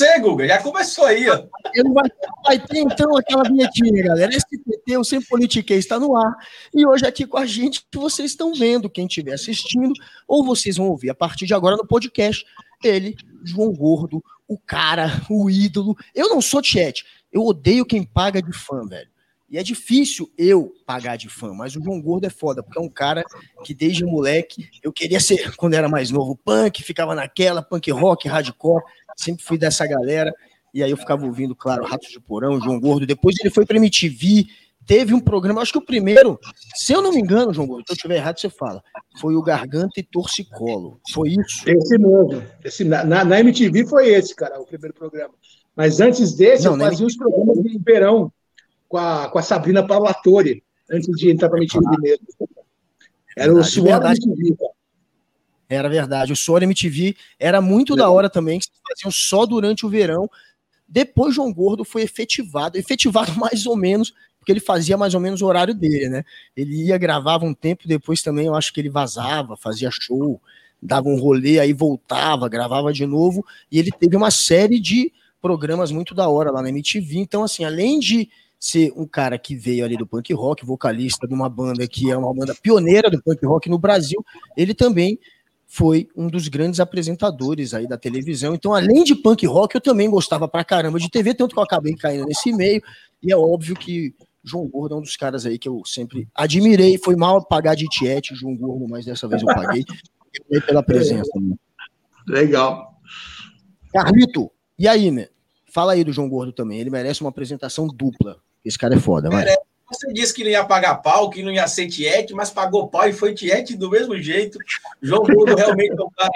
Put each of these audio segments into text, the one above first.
você, Guga. Já começou aí, ó. Vai, vai, ter então aquela vinhetinha, galera. SPT, o Sem Politiquei, está no ar. E hoje aqui com a gente, vocês estão vendo, quem estiver assistindo, ou vocês vão ouvir a partir de agora no podcast, ele, João Gordo, o cara, o ídolo. Eu não sou chat. Eu odeio quem paga de fã, velho. E é difícil eu pagar de fã, mas o João Gordo é foda, porque é um cara que desde moleque eu queria ser, quando era mais novo, punk, ficava naquela, punk rock, hardcore, sempre fui dessa galera. E aí eu ficava ouvindo, claro, Ratos de Porão, João Gordo. Depois ele foi pra MTV, teve um programa, acho que o primeiro, se eu não me engano, João Gordo, se eu estiver errado, você fala, foi o Garganta e Torcicolo. Foi isso? Esse mesmo. Esse, na, na MTV foi esse, cara, o primeiro programa. Mas antes desse, não, eu fazia os programas de verão com a, com a Sabrina Parlatore, antes de entrar para a MTV mesmo. Era o Suor MTV. Era verdade. O Suor MTV era muito é. da hora também, que faziam só durante o verão. Depois João Gordo foi efetivado, efetivado mais ou menos, porque ele fazia mais ou menos o horário dele, né? Ele ia, gravava um tempo, depois também eu acho que ele vazava, fazia show, dava um rolê, aí voltava, gravava de novo, e ele teve uma série de programas muito da hora lá na MTV. Então, assim, além de ser um cara que veio ali do punk rock, vocalista de uma banda que é uma banda pioneira do punk rock no Brasil, ele também foi um dos grandes apresentadores aí da televisão. Então, além de punk rock, eu também gostava pra caramba de TV, tanto que eu acabei caindo nesse meio. E é óbvio que João Gordo é um dos caras aí que eu sempre admirei. Foi mal pagar de tiete, João Gordo, mas dessa vez eu paguei. pela presença. Né? Legal. Carlito, e aí, né? Fala aí do João Gordo também. Ele merece uma apresentação dupla. Esse cara é foda, vai. Você disse que não ia pagar pau, que não ia ser tiete, mas pagou pau e foi tiete do mesmo jeito. João Gordo realmente é o, cara,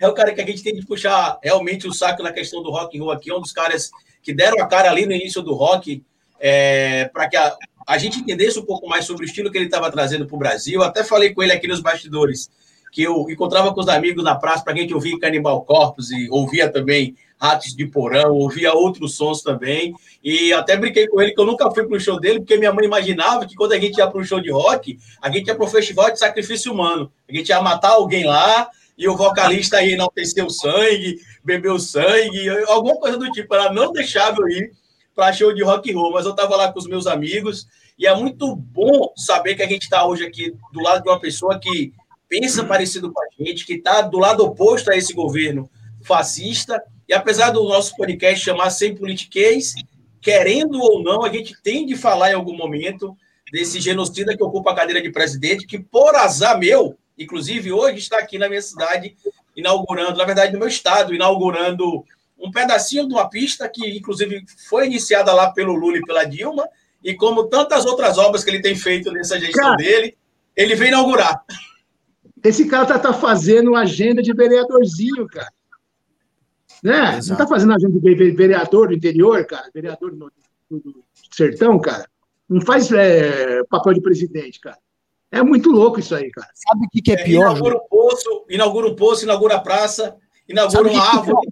é o cara que a gente tem que puxar realmente o saco na questão do rock and roll aqui. É um dos caras que deram a cara ali no início do rock é, para que a, a gente entendesse um pouco mais sobre o estilo que ele estava trazendo para o Brasil. Até falei com ele aqui nos bastidores, que eu encontrava com os amigos na praça para a gente ouvir Cannibal Corpus e ouvia também Ratos de Porão, ouvia outros sons também. E até brinquei com ele que eu nunca fui para um show dele, porque minha mãe imaginava que quando a gente ia para um show de rock, a gente ia para um festival de sacrifício humano. A gente ia matar alguém lá e o vocalista ia enaltecer o sangue, beber o sangue, alguma coisa do tipo. Ela não deixava eu ir para show de rock and roll, mas eu estava lá com os meus amigos e é muito bom saber que a gente está hoje aqui do lado de uma pessoa que pensa parecido com a gente, que está do lado oposto a esse governo fascista e apesar do nosso podcast chamar Sem Politiquês, querendo ou não, a gente tem de falar em algum momento desse genocida que ocupa a cadeira de presidente, que por azar meu, inclusive hoje está aqui na minha cidade, inaugurando, na verdade, no meu estado, inaugurando um pedacinho de uma pista que, inclusive, foi iniciada lá pelo Lula e pela Dilma, e como tantas outras obras que ele tem feito nessa gestão cara, dele, ele vem inaugurar. Esse cara tá, tá fazendo agenda de vereadorzinho, cara. Né? Exato. Não está fazendo agenda de vereador do interior, cara, vereador do, sertão, cara. Não faz é, papel de presidente, cara. É muito louco isso aí, cara. Sabe o que, que é, é pior? Inaugura um poço, inaugura um poço, inaugura a praça, inaugura uma árvore.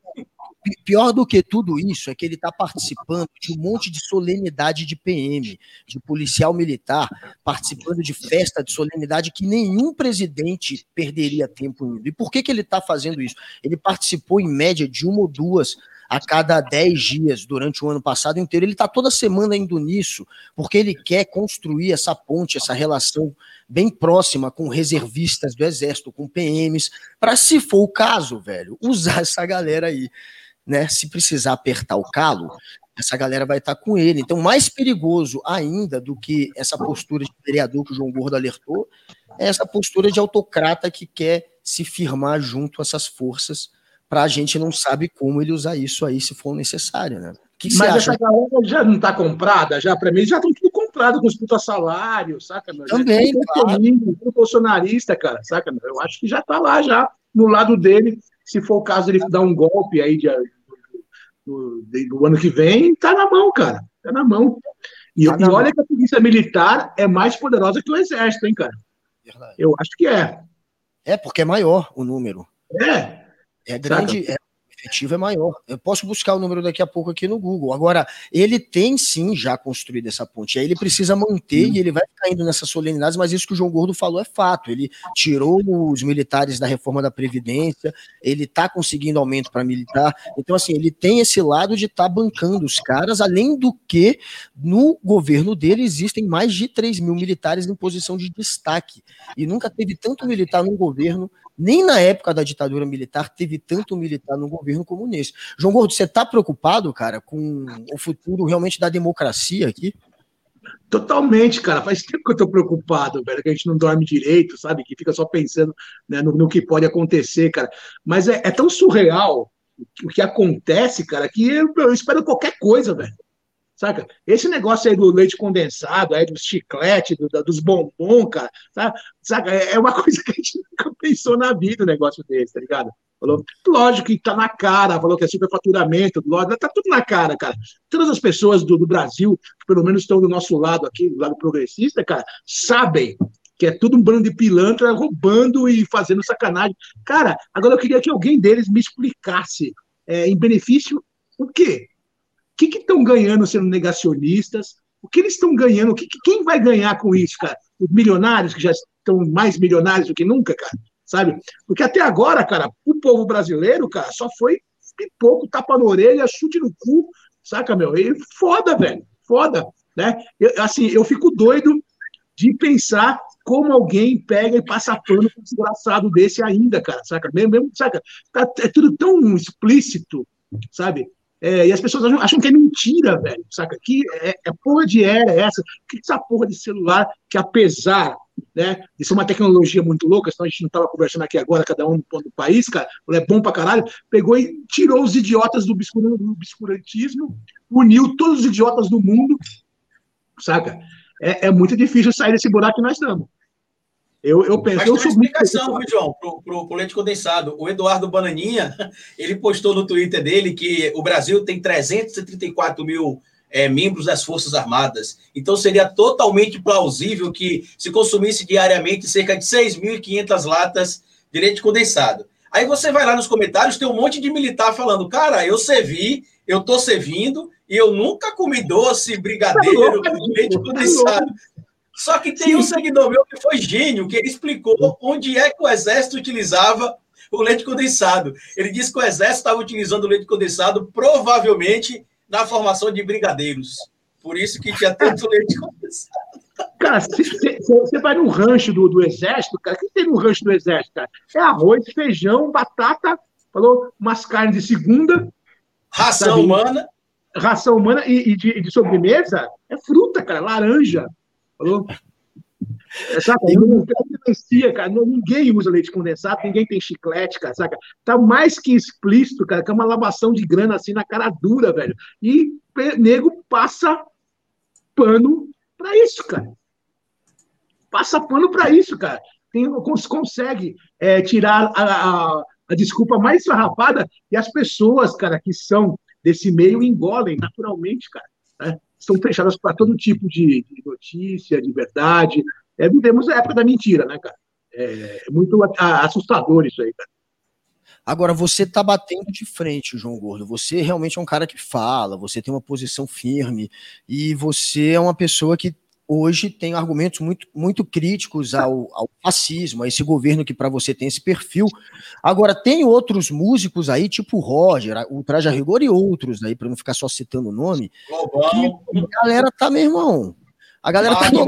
Pior do que tudo isso é que ele está participando de um monte de solenidade de PM, de policial militar, participando de festa de solenidade que nenhum presidente perderia tempo indo. E por que, que ele está fazendo isso? Ele participou, em média, de uma ou duas a cada 10 dias durante o ano passado inteiro. Ele está toda semana indo nisso, porque ele quer construir essa ponte, essa relação bem próxima com reservistas do Exército, com PMs, para, se for o caso, velho, usar essa galera aí né? Se precisar apertar o calo, essa galera vai estar com ele. Então, mais perigoso ainda do que essa postura de vereador que o João Gordo alertou, é essa postura de autocrata que quer se firmar junto a essas forças para a gente não sabe como ele usar isso aí se for necessário, né? Que que Mas essa galera já não está comprada, já para mim já estão tudo comprado com os puta salário, saca? Meu? Também, claro. Tudo bolsonarista, cara, saca? Meu? Eu acho que já está lá já no lado dele se for o caso ele dar um golpe aí de, do, do, ano que vem, tá na mão, cara. Tá na mão. E, tá e olha mão. que a polícia militar é mais poderosa que o exército, hein, cara? Verdade. Eu acho que é. É, porque é maior o número. É. É grande, é efetivo é maior. Eu posso buscar o número daqui a pouco aqui no Google. Agora, ele tem sim já construído essa ponte. Aí ele precisa manter hum. e ele vai ficar indo nessas solenidades, mas isso que o João Gordo falou é fato. Ele tirou os militares da reforma da Previdência, ele está conseguindo aumento para militar. Então, assim, ele tem esse lado de estar tá bancando os caras, além do que no governo dele existem mais de 3 mil militares em posição de destaque. E nunca teve tanto militar no governo nem na época da ditadura militar teve tanto militar no governo como nesse. João Gordo, você está preocupado, cara, com o futuro realmente da democracia aqui? Totalmente, cara. Faz tempo que eu estou preocupado, velho, que a gente não dorme direito, sabe? Que fica só pensando né, no, no, que pode acontecer, cara. Mas é, é tão surreal o que acontece, cara, que eu, eu espero qualquer coisa, velho. Saca? Esse negócio aí do leite condensado, aí do chiclete, do, dos bombom, cara, saca? É, é uma coisa que a gente nunca pensou na vida, um negócio desse, tá ligado? Falou, lógico que tá na cara, falou que é superfaturamento, lógico, tá tudo na cara, cara. Todas as pessoas do, do Brasil, que pelo menos estão do nosso lado aqui, do lado progressista, cara, sabem que é tudo um bando de pilantra roubando e fazendo sacanagem. Cara, agora eu queria que alguém deles me explicasse é, em benefício o quê? O que estão ganhando sendo negacionistas? O que eles estão ganhando? Que, quem vai ganhar com isso, cara? Os milionários, que já estão mais milionários do que nunca, cara, sabe? Porque até agora, cara, o povo brasileiro, cara, só foi pipoco, tapa na orelha, chute no cu, saca, meu? E foda, velho, foda, né? Eu, assim, eu fico doido de pensar como alguém pega e passa pano com um desgraçado desse ainda, cara, saca? Mesmo, saca? Tá, é tudo tão explícito, sabe? É, e as pessoas acham, acham, que é mentira, velho, saca? Que é, é porra de era essa? Que essa porra de celular que, apesar né, de ser uma tecnologia muito louca, senão a gente não estava conversando aqui agora, cada um no ponto do país, cara, é bom pra caralho, pegou e tirou os idiotas do obscurantismo, uniu todos os idiotas do mundo, saca? É, é muito difícil sair desse buraco que nós estamos. Eu, eu penso. Mas eu sou explicação, muito... João, para o leite condensado. O Eduardo Bananinha, ele postou no Twitter dele que o Brasil tem 334 mil é, membros das Forças Armadas. Então seria totalmente plausível que se consumisse diariamente cerca de 6.500 latas de leite condensado. Aí você vai lá nos comentários, tem um monte de militar falando, cara, eu servi, eu tô servindo e eu nunca comi doce, brigadeiro, tá leite tá condensado. Só que tem Sim. um seguidor meu que foi gênio, que ele explicou onde é que o exército utilizava o leite condensado. Ele disse que o exército estava utilizando o leite condensado provavelmente na formação de brigadeiros. Por isso que tinha tanto leite condensado. Cara, você vai no rancho do, do exército, cara, o que tem no rancho do exército, cara? É arroz, feijão, batata, falou, umas carnes de segunda. Ração sabe? humana. Ração humana e, e de, de sobremesa é fruta, cara, laranja. Falou? Saca? Não cara. Ninguém usa leite condensado, ninguém tem chiclete, cara, saca? Tá mais que explícito, cara, que é uma lavação de grana assim na cara dura, velho. E nego passa pano para isso, cara. Passa pano para isso, cara. Tem, consegue é, tirar a, a, a desculpa mais farrapada e as pessoas, cara, que são desse meio engolem naturalmente, cara. Né? estão fechadas para todo tipo de, de, notícia, de verdade. É, vivemos a época da mentira, né, cara? É, é muito assustador isso aí, cara. Agora, você tá batendo de frente, João Gordo. Você realmente é um cara que fala, você tem uma posição firme e você é uma pessoa que hoje tem argumentos muito, muito críticos ao, ao fascismo, a esse governo que para você tem esse perfil. Agora, tem outros músicos aí, tipo Roger, o Traje a Rigor e outros aí, para não ficar só citando o nome, que a galera tá, meu irmão, a galera tá. Meu o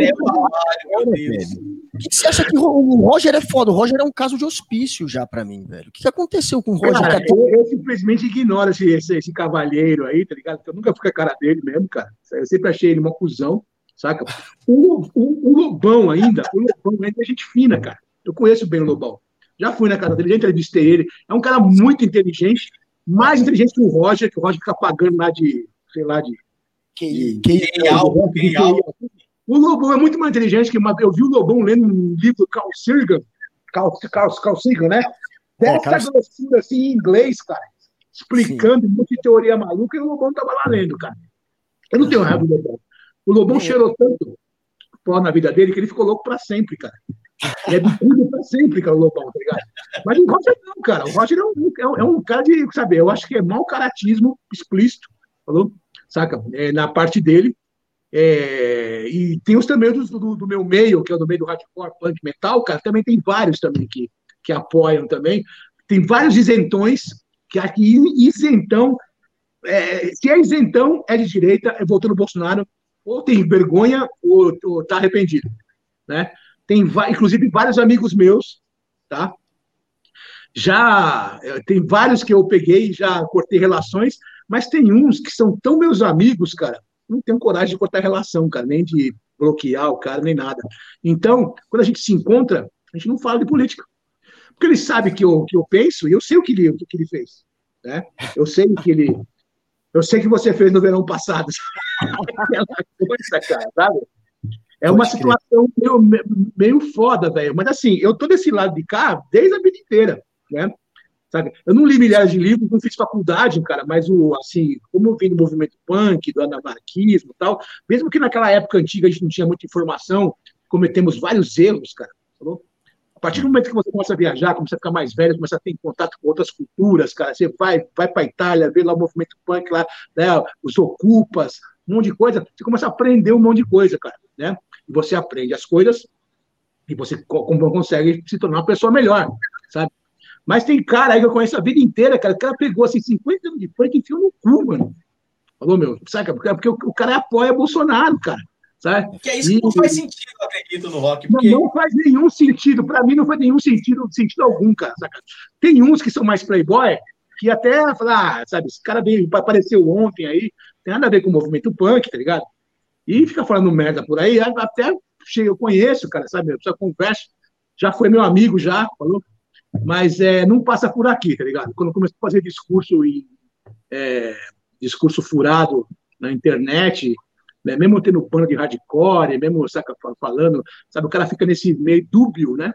que você acha que o Roger é foda? O Roger é um caso de hospício já para mim, velho. O que aconteceu com o Roger? Cara, eu, eu, simplesmente ignoro esse, esse, esse, cavalheiro aí, tá ligado? Eu nunca fui a cara dele mesmo, cara. Eu sempre achei ele uma cuzão saca? O, o, o, Lobão ainda, o Lobão ainda é gente fina, cara. Eu conheço bem o Lobão. Já fui na casa dele, já entrevistei ele. É um cara muito inteligente, mais inteligente que o Roger, que o Roger fica pagando lá de, sei lá, de. Que, que, que, algo, que O Lobão é muito mais inteligente que eu vi o Lobão lendo um livro Carl Sagan, Carl, Carl, Carl Sagan, né? Dessa é, grossura assim em inglês, cara, explicando Sim. de teoria maluca, e o Lobão tava lá lendo, cara. Eu não tenho raiva do Lobão. O Lobão é. cheirou tanto pó na vida dele que ele ficou louco para sempre, cara. Ele é bicudo pra sempre, cara, o Lobão, tá ligado? Mas o Roger não, cara. O Roger é um, é um, é um cara de, sabe, eu acho que é mau caratismo explícito, falou? Saca? É, na parte dele. É, e tem os também do, do, do, meu meio, que é o do meio do hardcore, punk, metal, cara, também tem vários também que, que apoiam também. Tem vários isentões, que aqui isentão, é, se é isentão, é de direita, é voltando no Bolsonaro, ou tem vergonha, ou, ou tá arrependido, né? Tem, inclusive, vários amigos meus, tá? Já eh, tem vários que eu peguei, já cortei relações, mas tem uns que são tão meus amigos, cara, não tenho coragem de cortar relação, cara, nem de bloquear o cara, nem nada. Então, quando a gente se encontra, a gente não fala de política. Porque ele sabe que eu, que eu penso e eu sei o que ele, o que ele fez. Né? Eu sei que ele. Eu sei que você fez no verão passado. Aquela coisa, cara, sabe? É uma situação meio, meio foda, velho. Mas assim, eu tô desse lado de cá desde a vida inteira, né? Sabe? Eu não li milhares de livros, não fiz faculdade, cara, mas o assim, como eu vim do movimento punk, do anarquismo e tal, mesmo que naquela época antiga a gente não tinha muita informação, cometemos vários erros, cara. Falou? A partir do momento que você começa a viajar, começa a ficar mais velho, começa a ter contato com outras culturas, cara, você vai, vai para Itália, vê lá o movimento punk lá, né, os ocupas, um monte de coisa, você começa a aprender um monte de coisa, cara, né? e você aprende as coisas e você consegue se tornar uma pessoa melhor, sabe? Mas tem cara aí que eu conheço a vida inteira, cara, o cara pegou assim 50 anos de funk e enfiou no cu, mano. Falou, meu, sabe? Porque o cara apoia Bolsonaro, cara. Sabe? Porque é isso que e, não faz sentido, eu acredito, no rock. Porque... Não, não faz nenhum sentido. Para mim, não faz nenhum sentido, sentido algum, cara. Saca? Tem uns que são mais playboy, que até falar, ah, sabe, esse cara veio, apareceu ontem aí, tem nada a ver com o movimento punk, tá ligado? E fica falando merda por aí, até chega, eu conheço, cara, sabe? Eu só converso, já foi meu amigo, já, falou, mas é, não passa por aqui, tá ligado? Quando começou a fazer discurso e é, discurso furado na internet, né, mesmo tendo pano de hardcore, mesmo saca, falando, sabe, o cara fica nesse meio dúbio, né?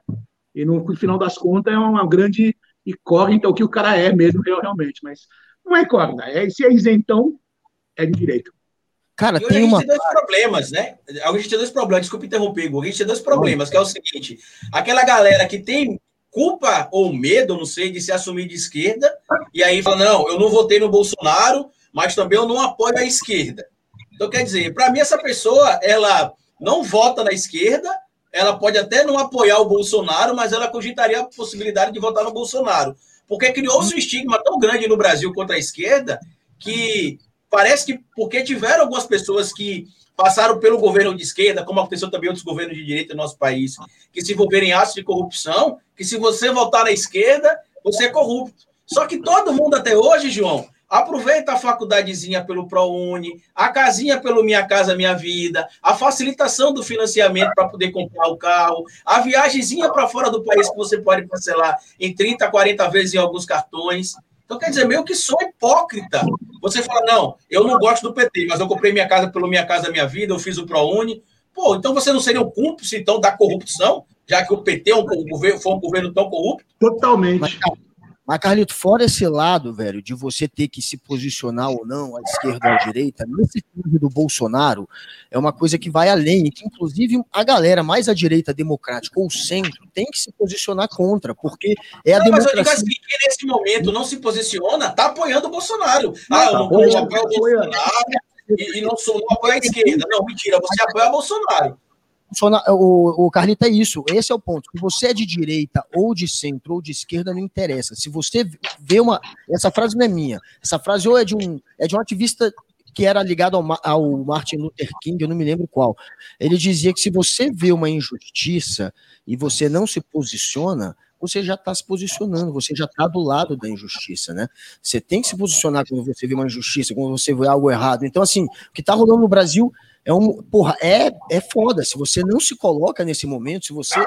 E no, no final das contas é uma grande incógnita o que o cara é mesmo realmente, mas não é incógnita, é, se é isentão, é de direito. Cara, e tem uma. A gente tem dois problemas, né? A gente tem dois problemas, desculpa interromper, Igor. A gente tem dois problemas, que é o seguinte: aquela galera que tem culpa ou medo, não sei, de se assumir de esquerda, e aí fala: não, eu não votei no Bolsonaro, mas também eu não apoio a esquerda. Então, quer dizer, para mim, essa pessoa, ela não vota na esquerda, ela pode até não apoiar o Bolsonaro, mas ela cogitaria a possibilidade de votar no Bolsonaro. Porque criou-se um estigma tão grande no Brasil contra a esquerda que parece que porque tiveram algumas pessoas que passaram pelo governo de esquerda, como aconteceu também outros governos de direita no nosso país, que se envolveram em atos de corrupção, que se você votar na esquerda, você é corrupto. Só que todo mundo até hoje, João, aproveita a faculdadezinha pelo ProUni, a casinha pelo Minha Casa Minha Vida, a facilitação do financiamento para poder comprar o carro, a viagemzinha para fora do país que você pode parcelar em 30, 40 vezes em alguns cartões. Então, quer dizer, meio que sou hipócrita. Você fala, não, eu não gosto do PT, mas eu comprei minha casa pelo Minha Casa Minha Vida, eu fiz o ProUni. Pô, então você não seria um cúmplice, então, da corrupção, já que o PT é um, um governo, foi um governo tão corrupto? Totalmente. Mas, mas, Carlito, fora esse lado, velho, de você ter que se posicionar ou não, à esquerda ou à direita, nesse caso do Bolsonaro, é uma coisa que vai além, que inclusive a galera mais à direita democrática ou centro tem que se posicionar contra, porque é a não, democracia... Mas eu digo assim, que nesse momento não se posiciona, tá apoiando o Bolsonaro. Ah, eu não, não apoio o Bolsonaro e, e não, sou, não apoio a esquerda. Não, mentira, você apoia o Bolsonaro o, o Carlita é isso, esse é o ponto. Se você é de direita, ou de centro, ou de esquerda, não interessa. Se você vê uma. Essa frase não é minha. Essa frase ou é de um, é de um ativista que era ligado ao, ao Martin Luther King, eu não me lembro qual. Ele dizia que se você vê uma injustiça e você não se posiciona, você já está se posicionando, você já está do lado da injustiça, né? Você tem que se posicionar quando você vê uma injustiça, quando você vê algo errado. Então, assim, o que está rolando no Brasil é um, porra, é, é foda. Se você não se coloca nesse momento, se você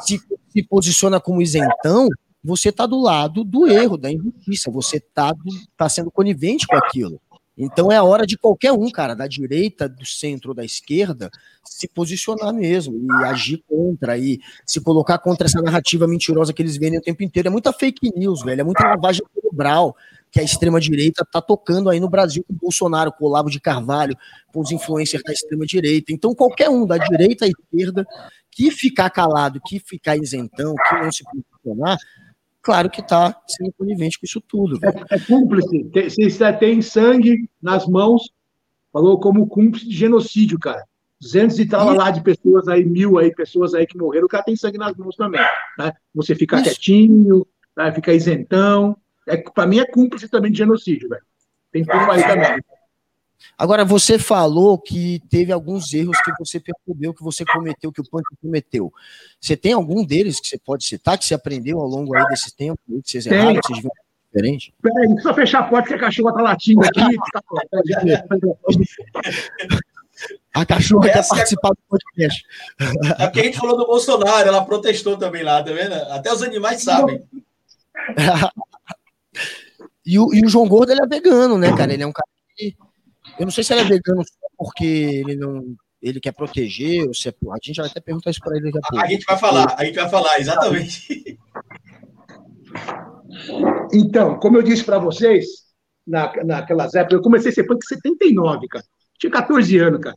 se, se posiciona como isentão, você está do lado do erro, da injustiça, você está tá sendo conivente com aquilo. Então é a hora de qualquer um, cara, da direita, do centro da esquerda, se posicionar mesmo e agir contra, e se colocar contra essa narrativa mentirosa que eles vendem o tempo inteiro. É muita fake news, velho, é muita lavagem cerebral. que a extrema-direita está tocando aí no Brasil com o Bolsonaro, com o Olavo de Carvalho, com os influencers da extrema-direita. Então, qualquer um, da direita à esquerda, que ficar calado, que ficar isentão, que não se posicionar, claro que está sendo conivente com isso tudo. É, é, cúmplice. Você tem sangue nas mãos, falou como cúmplice de genocídio, cara. 200 e tal lá de pessoas aí, mil aí, pessoas aí que morreram, o cara tem sangue nas mãos também. Né? Você fica Isso. quietinho, né? fica isentão. É, para mim é cúmplice também de genocídio, velho. Tem tudo aí também. Agora, você falou que teve alguns erros que você percebeu, que você cometeu, que o Punk cometeu. Você tem algum deles que você pode citar, que você aprendeu ao longo aí desse tempo, que vocês erraram, que vocês viram diferente? Peraí, só fechar a porta que a cachorra tá latindo aqui. A cachorra quer participar do podcast. Aqui a gente falou do Bolsonaro, ela protestou também lá, tá vendo? Até os animais sabem. e, o, e o João Gordo, ele é vegano, né, cara? Ele é um cara que. Eu não sei se ele é vegano só porque ele não. Ele quer proteger, ou se é, a gente vai até perguntar isso para ele daqui a pouco. A gente vai falar, a gente vai falar, exatamente. Então, como eu disse para vocês, na, naquelas épocas, eu comecei a ser punk em 79, cara. Tinha 14 anos, cara.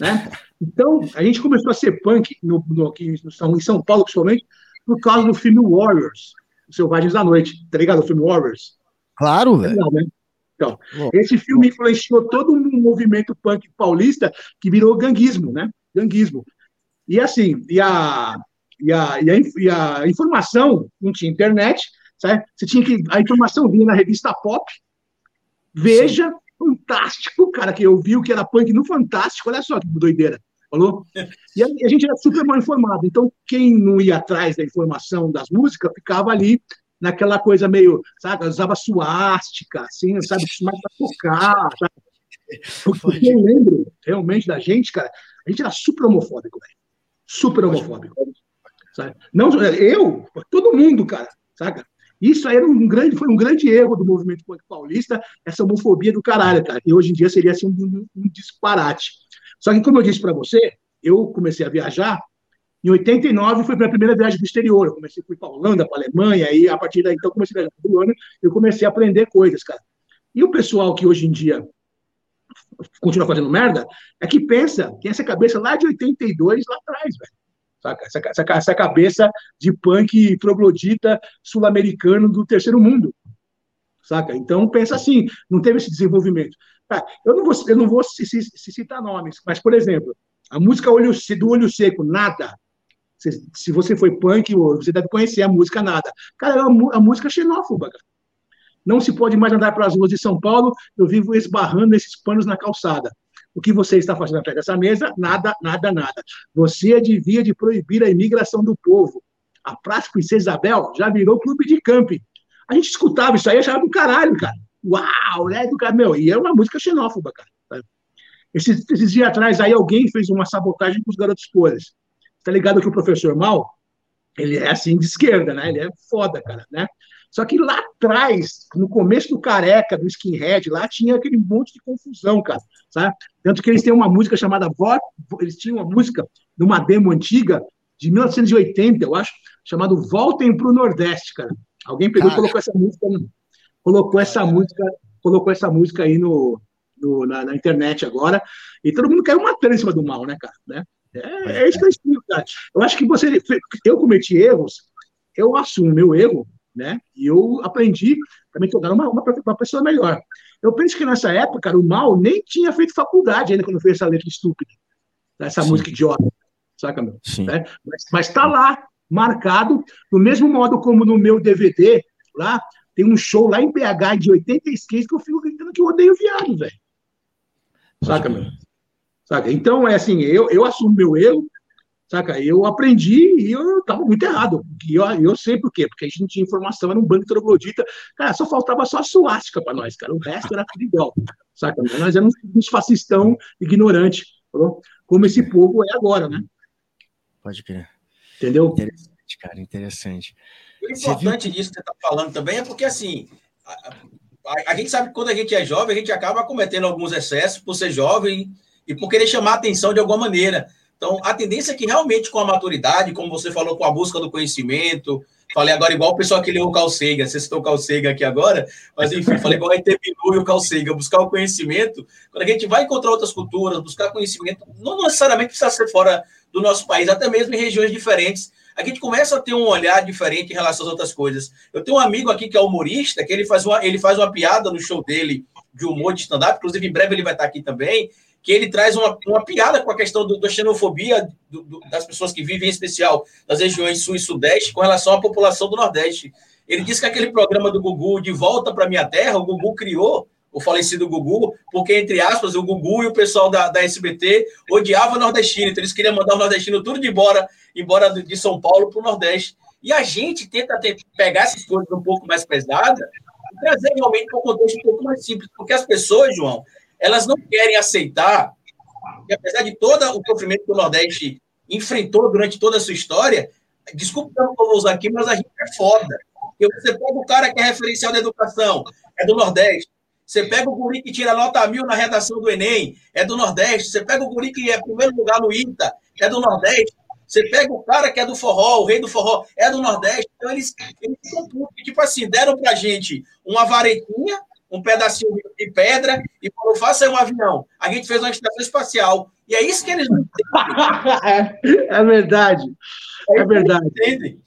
Né? Então, a gente começou a ser punk no, no, aqui no, em São Paulo, principalmente, por causa do filme Warriors, Selvagens da Noite. Tá ligado? O filme Warriors. Claro, velho. Né? Então, esse filme influenciou todo um movimento punk paulista que virou ganguismo, né? Ganguismo. E assim, e a, e a, e a, e a informação, não tinha internet, sabe? Você tinha que. A informação vinha na revista Pop, Veja, Sim fantástico, cara, que eu vi o que era punk no Fantástico, olha só que doideira, falou? E a, a, gente era super mal informado, então quem não ia atrás da informação das músicas ficava ali naquela coisa meio, sabe, usava suástica, assim, sabe, mais pra tocar, sabe? Porque eu lembro realmente da gente, cara, a gente era super homofóbico, velho. Super homofóbico. Sabe? Não, eu, todo mundo, cara, saca? Isso aí era um grande, foi um grande erro do movimento punk paulista, essa homofobia do caralho, cara. E hoje em dia seria assim um, um disparate. Só que, como eu disse para você, eu comecei a viajar. Em 89 foi a primeira viagem para o exterior. Eu comecei, fui para a Holanda, para a Alemanha, e a partir daí, então, comecei a viajar para o ano, eu comecei a aprender coisas, cara. E o pessoal que hoje em dia continua fazendo merda, é que pensa, tem essa cabeça lá de 82 lá atrás, velho. Saca? Essa, essa, essa cabeça de punk troglodita sul-americano do terceiro mundo. Saca? Então, pensa assim, não teve esse desenvolvimento. Tá, eu não vou, eu não vou citar nomes, mas, por exemplo, a música olho, do Olho Seco, Nada. Se, se você foi punk, você deve conhecer a música Nada. Cara, é uma, a música xenófoba, cara. Não se pode mais andar pelas ruas de São Paulo, eu vivo esbarrando esses panos na calçada. O que você está fazendo atrás dessa mesa? Nada, nada, nada. Você devia de proibir a imigração do povo. A Praça Princesa Isabel já virou clube de camping. A gente escutava isso aí achava do caralho, cara. Uau, é do cara. Meu, e é uma música xenófoba, cara. Esses, esses dias atrás aí alguém fez uma sabotagem com os garotos cores. Tá ligado que o professor Mal, ele é assim de esquerda, né? Ele é foda, cara, né? Só que lá atrás, no começo do careca, do skinhead, lá tinha aquele monte de confusão, cara, sabe? Tanto que eles têm uma música chamada eles tinham uma música numa demo antiga de 1980, eu acho, chamado Voltem para o Nordeste, cara. Alguém pegou e colocou essa música, colocou essa música, colocou essa música aí no, no na, na, internet agora, e todo mundo caiu matando em cima do mal, né, cara? Né? É, é isso que eu explico, cara. Eu acho que você, eu cometi erros, eu assumo meu erro, né? E eu aprendi me tornar uma, uma, uma, pessoa melhor. Eu penso que nessa época, cara, o Mal nem tinha feito faculdade ainda quando fez essa letra estúpida, essa Sim. música idiota, saca, meu? Né? Mas está lá, marcado, do mesmo modo como no meu DVD, lá, tem um show lá em PH de 86 que eu fico gritando que eu odeio viado, velho. Saca, meu? Saca? Então, é assim, eu, eu assumo meu erro, Saca? Eu aprendi e eu estava muito errado. E eu, eu sei por quê, porque a gente não tinha informação, era um banco troglodita. Cara, só faltava só a suástica para nós, cara. O resto era tudo igual. Saca? Nós éramos uns fascistão ignorante, como esse povo é agora, né? Pode crer. Entendeu? Interessante, cara, interessante. O importante disso que você está falando também é porque, assim, a, a, a, gente sabe que quando a gente é jovem, a gente acaba cometendo alguns excessos por ser jovem e por querer chamar a atenção de alguma maneira. Então, a tendência é que realmente com a maturidade, como você falou, com a busca do conhecimento, Falei agora igual o pessoal que leu o Carl Sagan, você citou o Carl Sagan aqui agora, mas enfim, falei igual a Bilu e o Carl Sagan, buscar o conhecimento. Quando a gente vai encontrar outras culturas, buscar conhecimento, não necessariamente precisa ser fora do nosso país, até mesmo em regiões diferentes, a gente começa a ter um olhar diferente em relação às outras coisas. Eu tenho um amigo aqui que é humorista, que ele faz uma, ele faz uma piada no show dele de humor de stand-up, inclusive em breve ele vai estar aqui também, que ele traz uma, uma piada com a questão do, da xenofobia do, do, das pessoas que vivem, em especial, nas regiões sul e sudeste, com relação à população do Nordeste. Ele disse que aquele programa do Gugu, De Volta para Minha Terra, o Gugu criou, o falecido Gugu, porque, entre aspas, o Gugu e o pessoal da, da SBT odiavam o nordestino, então eles queriam mandar o nordestino tudo de embora, embora de São Paulo para o Nordeste. E a gente tenta ter, pegar essas coisas um pouco mais pesadas e trazer realmente para um contexto um pouco mais simples, porque as pessoas, João, elas não querem aceitar que, apesar de todo o sofrimento que o Nordeste enfrentou durante toda a sua história, desculpa que eu vou usar aqui, mas a gente é foda. Porque você pega o cara que é referencial da educação, é do Nordeste. Você pega o guri que tira nota mil na redação do Enem, é do Nordeste. Você pega o guri que é primeiro lugar no ITA, é do Nordeste. Você pega o cara que é do forró, o rei do forró, é do Nordeste. Então, eles, eles tipo assim, deram pra gente uma varetinha um pedacinho de pedra e falou: faça aí um avião. A gente fez uma estação espacial. E é isso que eles não entendem. é, verdade. É, é verdade.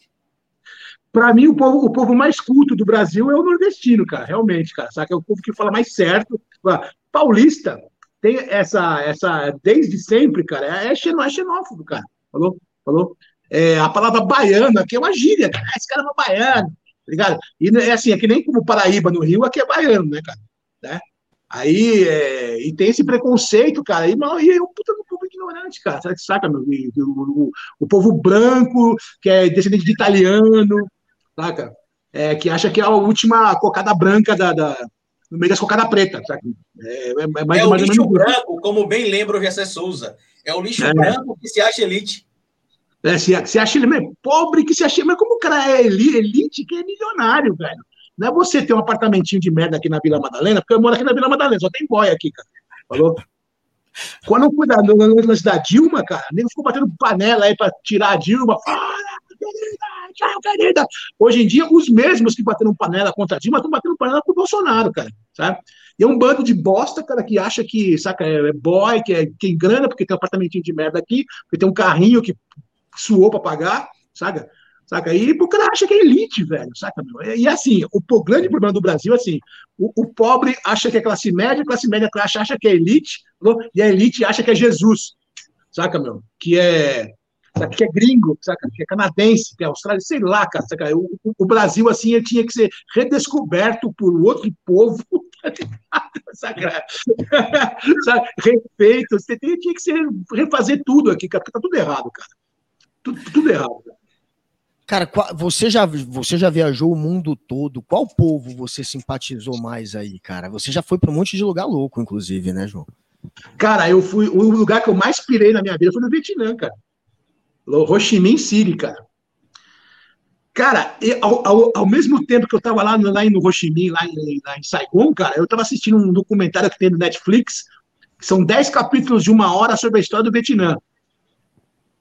Para mim, o povo, o povo mais culto do Brasil é o nordestino, cara, realmente, cara. Sabe? É o povo que fala mais certo. Paulista tem essa, essa desde sempre, cara, é, é xenófobo, cara. Falou? Falou? É, a palavra baiana, que é uma gíria, cara. Esse cara é uma baiano ligado? E é assim, é que nem como Paraíba no Rio, aqui é baiano, né, cara? Né? Aí, é, e tem esse preconceito, cara, e, não, e é um puta do povo ignorante, cara, sabe saca, meu? O, o, o, povo branco, que é descendente de italiano, saca? É, que acha que é a última cocada branca da, da no meio das cocadas pretas, sabe? É, é, é, mais, é o lixo branco, como bem lembra o Gessé Souza, é o lixo é. branco que se acha elite. É, se, se acha ele mesmo pobre que se acha, mas como o cara é elite, que é milionário, velho. Não é você ter um apartamentinho de merda aqui na Vila Madalena, porque eu moro aqui na Vila Madalena, só tem boy aqui, cara. Falou? Quando eu fui da, lance da Dilma, cara, nem ficou batendo panela aí pra tirar a Dilma. Fora, querida, tchau, querida. Hoje em dia, os mesmos que bateram panela contra a Dilma estão batendo panela pro Bolsonaro, cara, sabe? E é um bando de bosta, cara, que acha que, saca, é boy, que é, tem grana, porque tem um apartamentinho de merda aqui, porque tem um carrinho que suou para pagar, saca? Saca? E o cara acha que é elite, velho, saca? Meu? E assim, o, o grande problema do Brasil assim: o, o, pobre acha que é classe média, a classe média acha, acha que é elite, e a elite acha que é Jesus, saca, meu? Que é. Saca, que é gringo, saca? que é canadense, que é australiano, sei lá, cara. Saca? O, o, Brasil, assim, ele tinha que ser redescoberto por outro povo, saca? saca? Refeito, você tinha que ser, refazer tudo aqui, cara, porque tá tudo errado, cara. Tudo, tudo errado. Cara, você já, você já viajou o mundo todo. Qual povo você simpatizou mais aí, cara? Você já foi para um monte de lugar louco, inclusive, né, João? Cara, eu fui. O lugar que eu mais pirei na minha vida foi no Vietnã, cara. Ho Chi Minh City, cara. Cara, ao, ao, ao, mesmo tempo que eu tava lá, lá no Ho Chi Minh, lá em, lá em Saigon, cara, eu tava assistindo um documentário que tem no Netflix, que são 10 capítulos de uma hora sobre a história do Vietnã.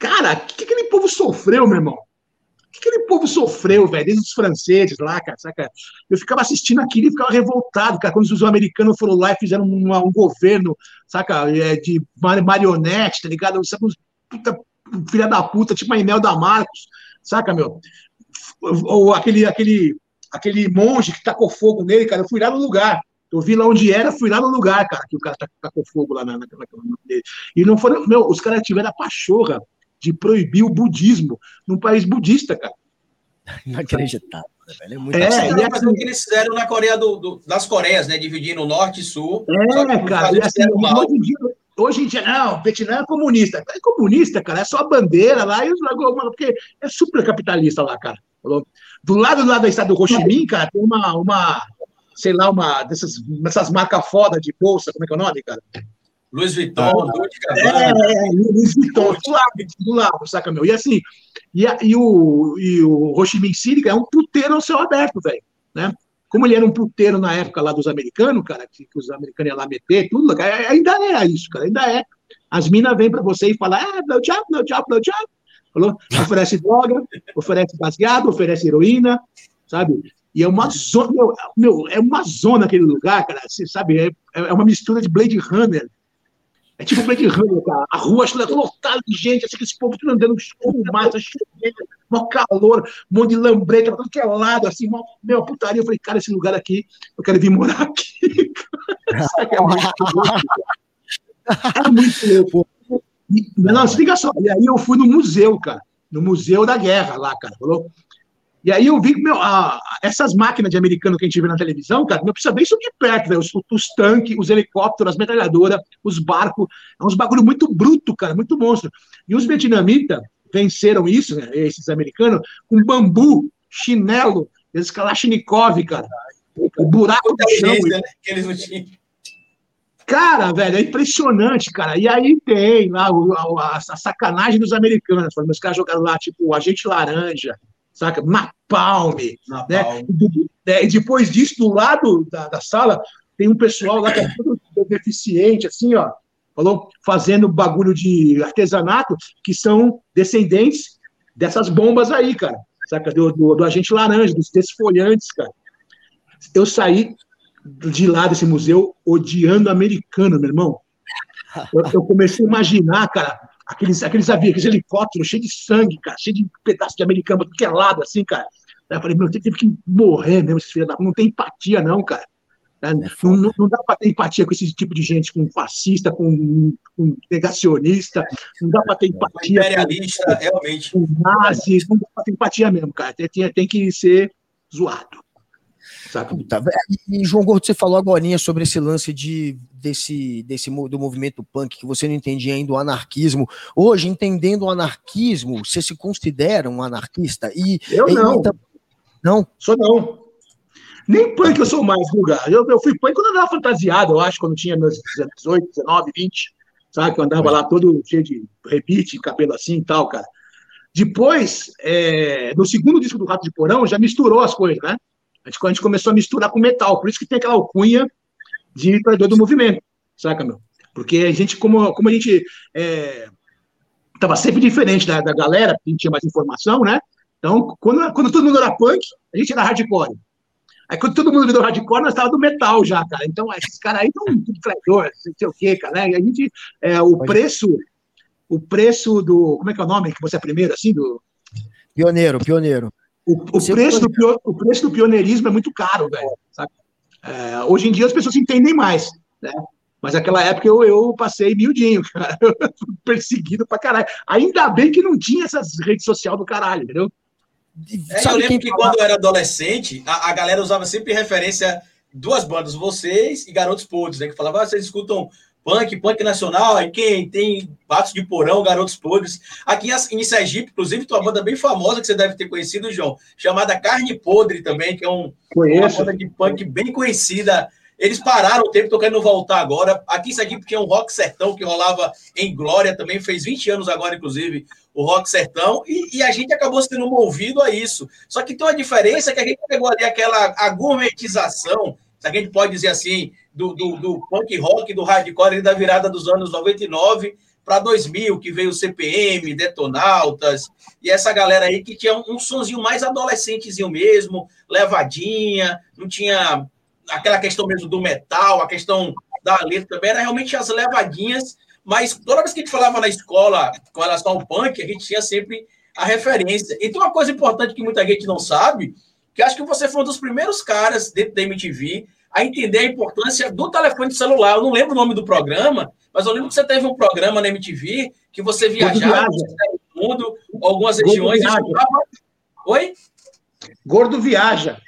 Cara, o que aquele povo sofreu, meu irmão? O que aquele povo sofreu, velho? Desde os franceses lá, cara, saca? Eu ficava assistindo aquilo e ficava revoltado, cara, quando os americanos foram lá e fizeram um, um governo, saca? É, de marionete, tá ligado? Sabe, uns puta, filha da puta, tipo a Inel da Marcos, saca, meu? Ou aquele, aquele, aquele monge que tacou fogo nele, cara, eu fui lá no lugar. Eu vi lá onde era, fui lá no lugar, cara, que o cara tacou fogo lá na, naquela. E não foram. Meu, os caras tiveram a pachorra de proibir o budismo num país budista, cara. Inacreditável. Né, é, muito é, é mas o que eles fizeram na Coreia do, do, das Coreias, né? Dividindo norte e sul. É, cara, e assim, hoje, em dia, hoje em dia, não, o Vietnã é comunista. É comunista, cara, é só a bandeira lá e os porque é super capitalista lá, cara. Do lado do lado da estado do Ho Chi Minh, cara, tem uma, uma sei lá, uma dessas, dessas marcas foda de bolsa, como é que é o nome, cara? Luiz Vuitton, ah, é, é, Luiz Vuitton, do lado, do lado, saca, meu? E assim, e, e, o, e o Ho Chi Minh City é um puteiro ao céu aberto, velho, né? Como ele era um puteiro na época lá dos americanos, cara, que, que os americanos iam lá meter, tudo, cara, ainda é isso, cara, ainda é. As minas vêm para você e falam, ah, meu job, meu job, meu job. Falou? Oferece droga, oferece baseado, oferece heroína, sabe? E é uma zona, meu, meu, é uma zona aquele lugar, cara, você sabe, é, é uma mistura de Blade Runner. É tipo Blade Runner, cara. A rua que lotada de gente, assim, esse povo tudo andando com massa, chovendo, mó calor, um monte de lambreta, tudo que é lado, assim, mó, meu, putaria. Eu falei, cara, esse lugar aqui, eu quero vir morar aqui. é muito louco. É muito louco. Não, explica só. E aí eu fui no museu, cara. No Museu da Guerra lá, cara. Falou? E aí eu vi que, meu, a, essas máquinas de americano que a gente vê na televisão, cara, não precisa bem isso de perto, Os, os tanques, os helicópteros, as metralhadoras, os barcos, é uns bagulho muito bruto, cara, muito monstro. E os vietnamitas venceram isso, né, esses americanos, com bambu, chinelo, esses kalashnikov, cara. O buraco do chão. Né, que eles não tinham. Cara, velho, é impressionante, cara. E aí tem lá a, a, a sacanagem dos americanos. Meus caras jogaram lá, tipo, o agente laranja, saca? Napalm, né? E depois disso, do lado da, da, sala, tem um pessoal lá que é todo deficiente, assim, ó, falou, fazendo bagulho de artesanato, que são descendentes dessas bombas aí, cara, saca? Do, do, do agente laranja, dos desfolhantes, cara. Eu saí de lá desse museu odiando americano, meu irmão. Eu, eu comecei a imaginar, cara, aqueles, aqueles aviões, aqueles helicópteros cheios de sangue, cara, cheio de pedaço de americano, tudo que é lado, assim, cara. Aí eu falei, meu, teve que morrer mesmo, esse filho da Não tem empatia, não, cara. É, não, não, não, dá para ter empatia com esse tipo de gente, com fascista, com, com negacionista, não dá para ter empatia. Imperialista, com, realmente. Com nazi, não dá para ter empatia mesmo, cara. Tem, tem que ser zoado. E João Gordo, você falou agora sobre esse lance de, desse, desse do movimento punk, que você não entendia ainda o anarquismo. Hoje, entendendo o anarquismo, você se considera um anarquista? E, eu não. Não? Sou não. Nem punk eu sou mais, lugar. Eu, eu fui punk quando eu andava fantasiado, eu acho, quando tinha meus 18, 19, 20. Sabe? Que eu andava lá todo cheio de rebite, cabelo assim e tal, cara. Depois, é, no segundo disco do Rato de Porão, já misturou as coisas, né? A gente, a gente começou a misturar com metal, por isso que tem aquela alcunha de traidor do movimento, saca, meu? Porque a gente, como, como a gente é, sempre diferente da, da galera, a gente tinha mais informação, né? Então, quando, quando todo mundo era punk, a gente era hardcore. Aí quando todo mundo virou hardcore, nós estávamos do metal já, cara. Então, esses caras aí estão tudo traidor, não sei o quê, cara. Né? E a gente, é, o preço, o preço do, como é que é o nome que você é primeiro, assim, do... Pioneiro, pioneiro. O, o preço do, o preço do pioneirismo é muito caro, velho. É, hoje em dia as pessoas entendem mais, né? Mas naquela época eu, eu passei miudinho, cara. Perseguido pra caralho. Ainda bem que não tinha essas redes sociais do caralho, entendeu? É, eu lembro que quando eu era adolescente, a, a, galera usava sempre referência duas bandas, vocês e Garotos Podres, né? Que falava, ah, vocês escutam punk, punk nacional, aí quem tem Patos de Porão, Garotos Podres. Aqui em Sergipe, inclusive, tem uma banda bem famosa que você deve ter conhecido, João, chamada Carne Podre também, que é um, uma banda de punk bem conhecida. Eles pararam o tempo, tô querendo voltar agora. Aqui em Sergipe tinha um Rock Sertão que rolava em Glória também, fez 20 anos agora, inclusive, o Rock Sertão, e, e, a gente acabou sendo movido a isso. Só que tem uma diferença que a gente pegou ali aquela gourmetização, se a gente pode dizer assim, do, do, do punk rock, do hardcore da virada dos anos 99 para 2000, que veio o CPM, Detonautas, e essa galera aí que tinha um, um sonzinho mais adolescentezinho mesmo, levadinha, não tinha aquela questão mesmo do metal, a questão da letra também, era realmente as levadinhas, mas toda vez que a gente falava na escola com relação ao punk, a gente tinha sempre a referência. E tem uma coisa importante que muita gente não sabe, que acho que você foi um dos primeiros caras dentro da MTV a entender a importância do telefone celular. Eu não lembro o nome do programa, mas eu lembro que você teve um programa na MTV que você viajava no mundo, algumas regiões. E filmava... Oi? Gordo viaja.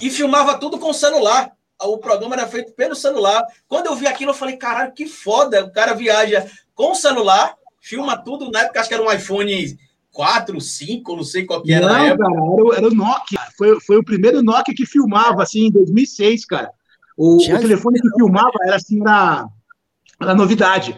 E filmava tudo com o celular. O programa era feito pelo celular. Quando eu vi aquilo, eu falei, caralho, que foda. O cara viaja com o celular, filma tudo. Na época, acho que era um iPhone 4, 5, não sei qual que era. Não, cara, era, era o Nokia. Foi, foi o primeiro Nokia que filmava, assim, em 2006, cara. O, o telefone que filmava era, assim, era, era novidade.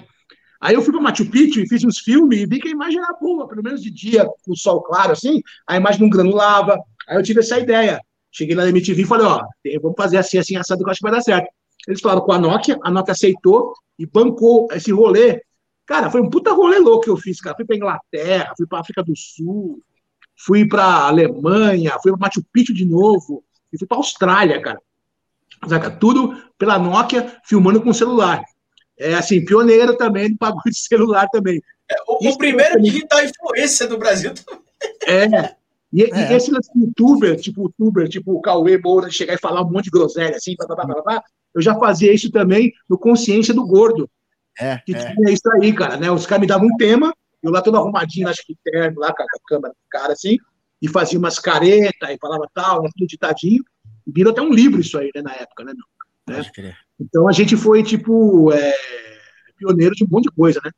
Aí eu fui para Machu Picchu e fiz uns filmes e vi que a imagem era boa, pelo menos de dia, com o sol claro, assim, a imagem não granulava. Aí eu tive essa ideia. Cheguei lá na MTV e falei, ó, vamos fazer assim, assim, assado, que eu acho que vai dar certo. Eles falaram com a Nokia, a Nokia aceitou e bancou esse rolê Cara, foi um puta rolê louco que eu fiz, cara. Fui pra Inglaterra, fui pra África do Sul, fui pra Alemanha, fui pra Machu Picchu de novo, e fui pra Austrália, cara. Saca? Tudo pela Nokia, filmando com celular. É assim, pioneiro também do bagulho de celular também. É, o, o primeiro digital influência do Brasil também. É. E, é. e esse youtuber, tipo youtuber, tipo o Cauê Moura, chegar e falar um monte de groselha assim, blá, blá, blá, blá, eu já fazia isso também no Consciência do Gordo. É, que é. tinha isso aí, cara, né? Os caras me davam um tema, eu lá todo arrumadinho, acho que terno, lá com a câmera do cara, assim, e fazia umas caretas e falava tal, tudo ditadinho. Virou até um livro isso aí, né, na época, né, meu? Né? Então a gente foi, tipo, é, pioneiro de um monte de coisa, né?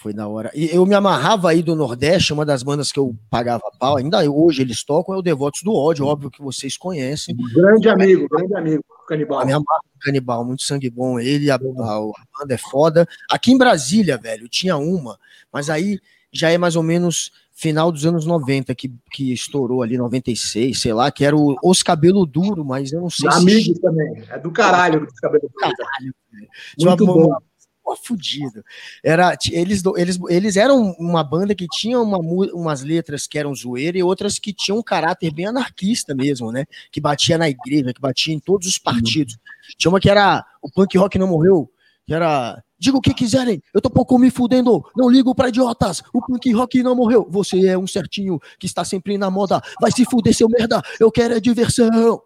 Foi da hora. E eu me amarrava aí do Nordeste, uma das bandas que eu pagava pau, ainda hoje eles tocam, é o Devotos do Ódio, óbvio que vocês conhecem. Grande amigo, grande amigo, Canibal. A minha marca Canibal, muito sangue bom. Ele, a, a, a, banda é foda. Aqui em Brasília, velho, tinha uma, mas aí já é mais ou menos final dos anos 90, que, que estourou ali, 96, sei lá, que era o Os Cabelo Duro, mas eu não sei Amigo se... também, é do caralho os Cabelo Duro. Caralho, velho. Muito uma, bom fudido. Era, eles, eles, eles eram uma banda que tinha uma, umas letras que eram zoeira e outras que tinham um caráter bem anarquista mesmo, né? Que batia na igreja, que batia em todos os partidos. Tinha uma que era O Punk Rock Não Morreu, que era. Diga o que quiserem, eu tô pouco me fudendo, não ligo pra idiotas, o punk rock não morreu, você é um certinho que está sempre na moda, vai se fuder seu merda, eu quero é diversão.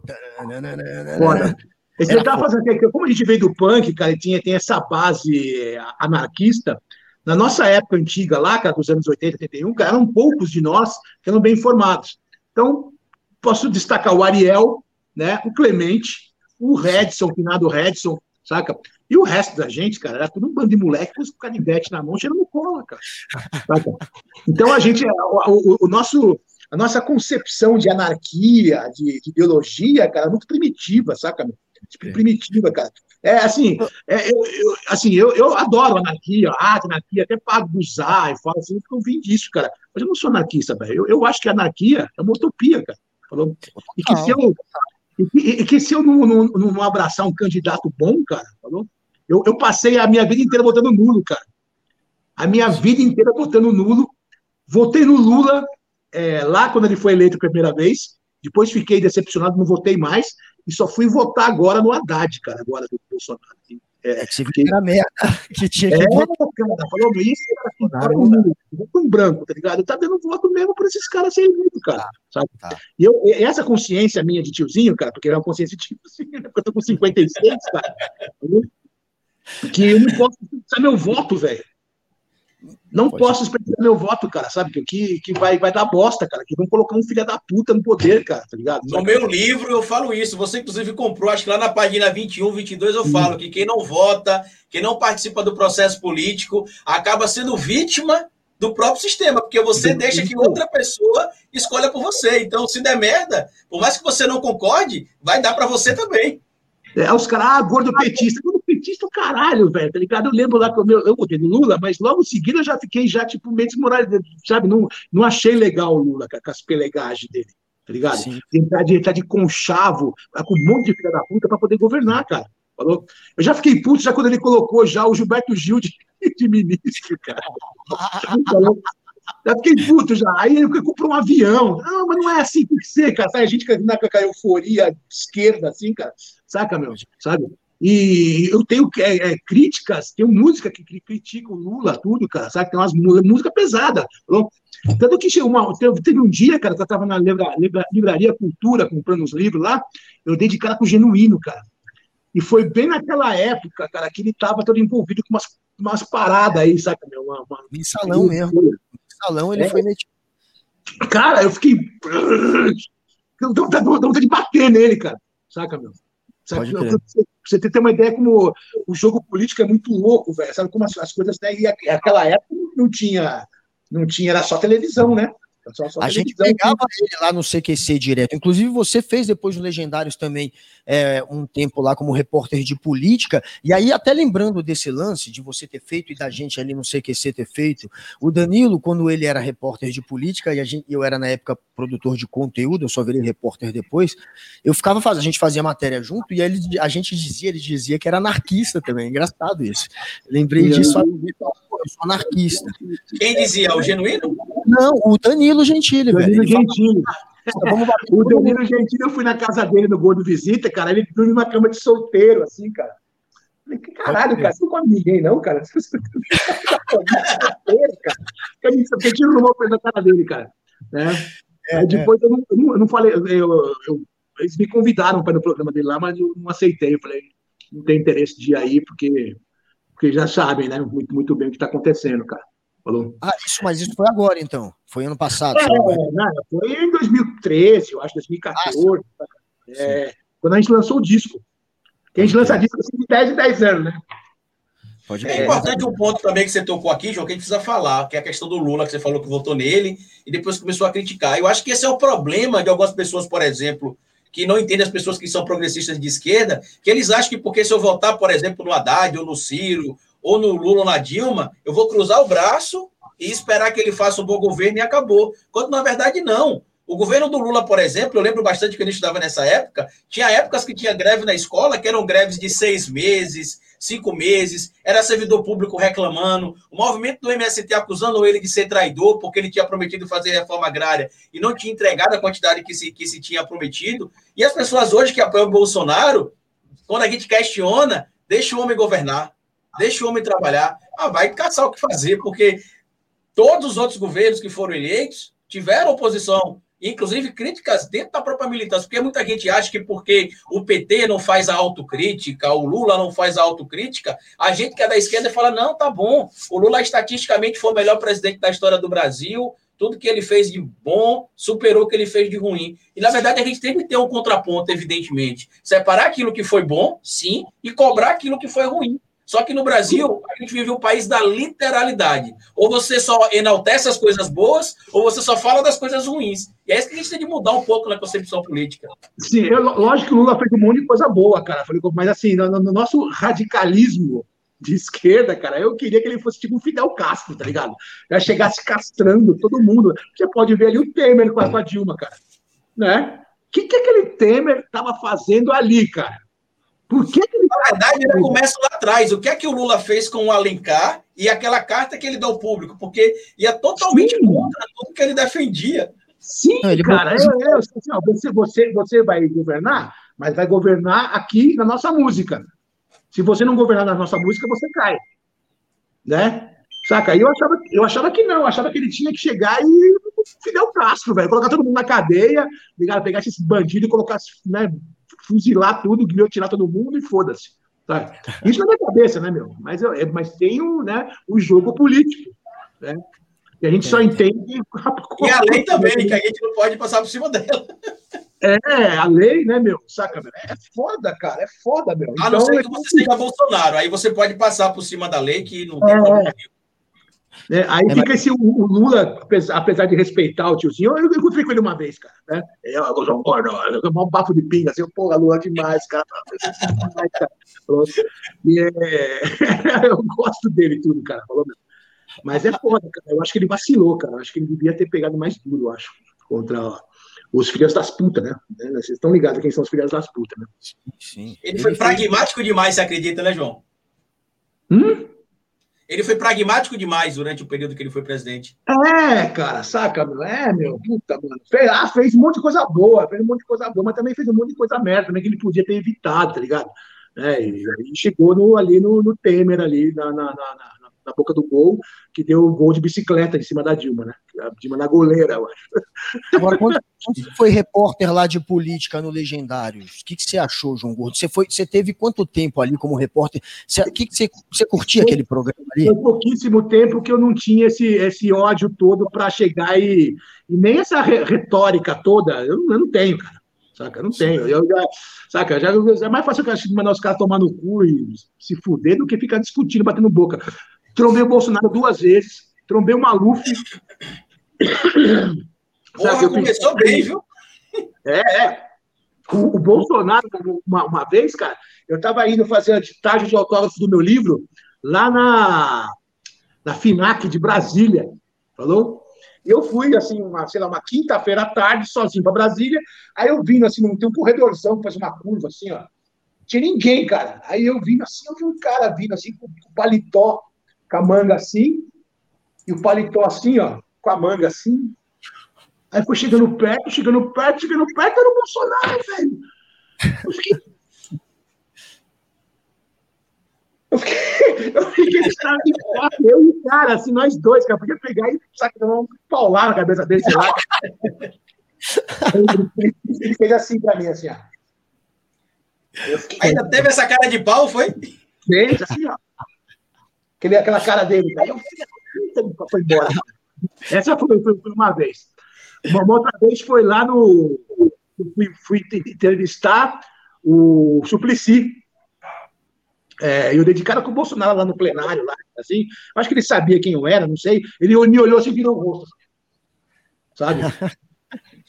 Foda. Você tá fazendo, como a gente veio do punk, cara, tinha, tem essa base eh, anarquista, na nossa época antiga lá, cara, dos anos 80, 81, cara, eram poucos de nós que eram bem informados. Então, posso destacar o Ariel, né, o Clemente, o Redson, o finado Redson, saca? E o resto da gente, cara, era tudo um bando de moleque com canivete na mão, cheirando cola, cara. Saca? Então, a gente, o, o, o nosso a nossa concepção de anarquia, de, de ideologia, cara, é muito primitiva, saca? Tipo, primitiva, cara. É assim, é, eu, eu, assim eu, eu adoro anarquia, arte, anarquia, até pago usar e falo assim, eu vim disso, cara. Mas eu não sou anarquista, velho. Eu, eu acho que a anarquia é uma utopia, cara. E que se eu, e que se eu não, não, não, abraçar um candidato bom, cara, falou? Eu, eu passei a minha vida inteira votando nulo, cara. A minha vida inteira votando nulo. Votei no Lula é, lá quando ele foi eleito a primeira vez. Depois fiquei decepcionado, não votei mais e só fui votar agora no Haddad, cara, agora do Bolsonaro. É, é que você que era merda, que tinha que é, votar. cara, falou isso, cara, voto em branco, tá ligado? Tá dando voto mesmo por esses caras sem muito, cara, sabe? Tá. E eu, essa consciência minha de tiozinho, cara, porque é uma consciência de tiozinho, né? porque eu tô com 56, cara, que eu não posso usar meu voto, velho. Não Pode posso expressar meu voto, cara, sabe? Que, que vai, vai dar bosta, cara. Que vão colocar um filho da puta no poder, cara, tá ligado? No meu livro eu falo isso. Você, inclusive, comprou, acho que lá na página 21, 22, eu falo que quem não vota, quem não participa do processo político, acaba sendo vítima do próprio sistema, porque você deixa que outra pessoa escolha por você. Então, se der merda, por mais que você não concorde, vai dar para você também. É, os caras, ah, gordo petista. Gordo petista, caralho, velho, tá ligado? Eu lembro lá que eu, eu votei no Lula, mas logo em seguida eu já fiquei já, tipo, meio desmoralizado, sabe? Não, não achei legal o Lula com as pelegagens dele, tá ligado? Sim. Tentar de, tentar de conchavo, com um monte de filha da puta pra poder governar, cara. Falou? Eu já fiquei puto já quando ele colocou já o Gilberto Gil de, de ministro, cara. Falou? Já fiquei puto já. Aí ele comprou um avião. Não, mas não é assim que tem que ser, cara. Sabe, a gente com a euforia esquerda, assim, cara. Saca, meu? Sabe? E eu tenho é, é, críticas, tenho música que critica o Lula, tudo, cara, sabe? Tem umas música pesada. Tanto que chegou uma, teve um dia, cara, que eu estava na livra, livra, livraria Cultura, comprando uns livros lá, eu dei de cara com o Genuíno, cara. E foi bem naquela época, cara, que ele estava todo envolvido com umas, umas paradas aí, sabe? Meu, uma, uma... Em salão mesmo. Em salão ele é. foi metido. Cara, eu fiquei. Eu dou vontade de bater nele, cara. Saca, meu? Sabe? Você, você ter uma ideia como o jogo político é muito louco, velho. Sabe como as, as coisas. Né? E aquela época não tinha, não tinha, era só televisão, né? Só, só a gente pegava ele lá no CQC direto. Inclusive, você fez depois no Legendários também é, um tempo lá como repórter de política. E aí, até lembrando desse lance de você ter feito e da gente ali no CQC ter feito, o Danilo, quando ele era repórter de política, e a gente, eu era na época produtor de conteúdo, eu só virei repórter depois, eu ficava fazendo, a gente fazia matéria junto, e aí ele, a gente dizia, ele dizia que era anarquista também. Engraçado isso. Lembrei disso eu sou anarquista. Quem dizia? O genuíno? Não, o Danilo Gentili, Danilo velho. Gentili. o Danilo Gentili, eu fui na casa dele no Gordo Visita, cara, ele dorme numa cama de solteiro, assim, cara. Falei, que caralho, cara, você não come ninguém, não, cara? Você solteiro, cara. Porque tiro no mau da cara dele, cara. Né? É, Aí depois é. eu, não, eu, não, eu não falei, eu, eu, eles me convidaram para ir no programa dele lá, mas eu não aceitei. Eu falei, não tem interesse de ir aí, porque, porque já sabem, né, muito, muito bem o que está acontecendo, cara. Falou? Ah, isso, mas isso foi agora, então. Foi ano passado. É, não, foi em 2013, eu acho, 2014. Ah, é, quando a gente lançou o disco. Que a gente lança disco assim, de 10 em 10 anos, né? Pode é importante um ponto também que você tocou aqui, João, que a gente precisa falar, que é a questão do Lula, que você falou que votou nele e depois começou a criticar. Eu acho que esse é o problema de algumas pessoas, por exemplo, que não entendem as pessoas que são progressistas de esquerda, que eles acham que porque se eu votar, por exemplo, no Haddad ou no Ciro ou no Lula ou na Dilma, eu vou cruzar o braço e esperar que ele faça um bom governo e acabou. Quando na verdade não. O governo do Lula, por exemplo, eu lembro bastante que eu estudava nessa época, tinha épocas que tinha greve na escola, que eram greves de seis meses, cinco meses, era servidor público reclamando, o movimento do MST acusando ele de ser traidor, porque ele tinha prometido fazer reforma agrária e não tinha entregado a quantidade que se, que se tinha prometido. E as pessoas hoje que apoiam o Bolsonaro, quando a gente questiona, deixa o homem governar, deixa o homem trabalhar. Ah, vai caçar o que fazer, porque todos os outros governos que foram eleitos tiveram oposição inclusive críticas dentro da própria militância, porque muita gente acha que porque o PT não faz a autocrítica, o Lula não faz a autocrítica, a gente que é da esquerda fala, não, tá bom, o Lula estatisticamente foi o melhor presidente da história do Brasil, tudo que ele fez de bom superou o que ele fez de ruim. E, na verdade, a gente tem que ter um contraponto, evidentemente. Separar aquilo que foi bom, sim, e cobrar aquilo que foi ruim. Só que no Brasil, a gente vive um país da literalidade. Ou você só enaltece as coisas boas, ou você só fala das coisas ruins. E é isso que a gente tem de mudar um pouco na concepção política. Sim, eu, lógico que o Lula fez um monte de coisa boa, cara. Mas assim, no, no nosso radicalismo de esquerda, cara, eu queria que ele fosse tipo um Fidel Castro, tá ligado? Já chegasse castrando todo mundo. Você pode ver ali o Temer com a Dilma, cara. Né? O que, que aquele Temer estava fazendo ali, cara? Por que, que ele... Na verdade, ele começa lá atrás. O que é que o Lula fez com o Alencar e aquela carta que ele deu ao público? Porque ia totalmente Sim. contra tudo que ele defendia. Sim, ele cara. Eu, eu, assim, você, você, você vai governar, mas vai governar aqui na nossa música. Se você não governar na nossa música, você cai. Né? Saca? Eu achava, eu achava que não, eu achava que ele tinha que chegar e Fidel Castro, velho, colocar todo mundo na cadeia, ligar, pegar esses bandidos e colocar, né, fuzilar tudo, guilhotinar todo mundo e foda-se. Tá? Isso na minha cabeça, né, meu? Mas, eu, é, mas tem um, né, o jogo político, né? E a gente só entende. E a lei também, que a gente não pode passar por cima dela. É, a lei, né, meu? Saca, meu? É foda, cara, é foda, meu. A não então, ser que é você seja Bolsonaro, aí você pode passar por cima da lei que não tem é, problema. É, aí é, fica mas... esse o, o, Lula, apesar de respeitar o tiozinho, eu, encontrei com ele uma vez, cara. Né? É, eu, eu, eu, eu, um bafo de pinga, assim, porra, Lula demais, cara. e, é... eu gosto dele tudo, cara. Falou mesmo. Mas é foda, cara. Eu acho que ele vacilou, cara. Eu acho que ele devia ter pegado mais duro, eu acho, contra os filhos das putas, né? Vocês estão ligados quem são os filhos das putas, né? Sim, sim. Ele, ele foi pragmático demais, você acredita, né, João? Hum? Ele foi pragmático demais durante o período que ele foi presidente. É, cara, saca, meu? É, meu, puta, mano. Fez, ah, fez um monte de coisa boa, fez um monte de coisa boa, mas também fez um monte de coisa merda também que ele podia ter evitado, tá ligado? É, e aí chegou no, ali no, no Temer, ali, na, na, na, na boca do gol, que deu o gol de bicicleta em cima da Dilma, né? A Dilma na goleira, eu acho. Agora, quando, você foi repórter lá de política no Legendários, o que, que você achou, João Gordo? Você, foi, você teve quanto tempo ali como repórter? O que, que você, você curtia aquele programa ali? Foi pouquíssimo tempo que eu não tinha esse, esse ódio todo para chegar e, e nem essa retórica toda, eu, eu não tenho, cara. Saca? Eu não tenho. Eu já, saca? Já, é mais fácil eu mandar os caras tomar no cu e se fuder do que ficar discutindo, batendo boca. Trombei o Bolsonaro duas vezes, trombei o Maluf. Porra, começou bem, viu? É, é. O, o Bolsonaro, uma, uma, vez, cara, eu estava indo fazer a ditagem de autógrafo do meu livro lá na, na FINAC de Brasília, falou? Eu fui, assim, uma, sei lá, uma quinta-feira à tarde, sozinho para Brasília, aí eu vim, assim, tem um corredorzão que faz uma curva, assim, ó. Tinha ninguém, cara. Aí eu vim, assim, eu vi um cara vindo, assim, com, com paletó, com a manga assim, e o paletó assim, ó, com a manga assim. Aí foi chegando perto, chegando perto, chegando perto, era o Bolsonaro, velho. Eu fiquei. Eu fiquei, eu fiquei eu e o cara, assim, nós dois, cara, podia pegar e sabe, dar um paular na cabeça dele, sei lá. Ele fez assim pra mim, assim, ó. Fiquei... Ainda teve essa cara de pau, foi? Fez, assim, ó. Aquele, aquela cara dele. Aí eu foi embora. Essa foi, foi, foi, uma vez. Uma outra vez foi lá no. Fui, fui entrevistar o Suplicy. É, eu dei de cara com o Bolsonaro lá no plenário, lá, assim. Acho que ele sabia quem eu era, não sei. Ele me olhou assim e virou o rosto. Sabe?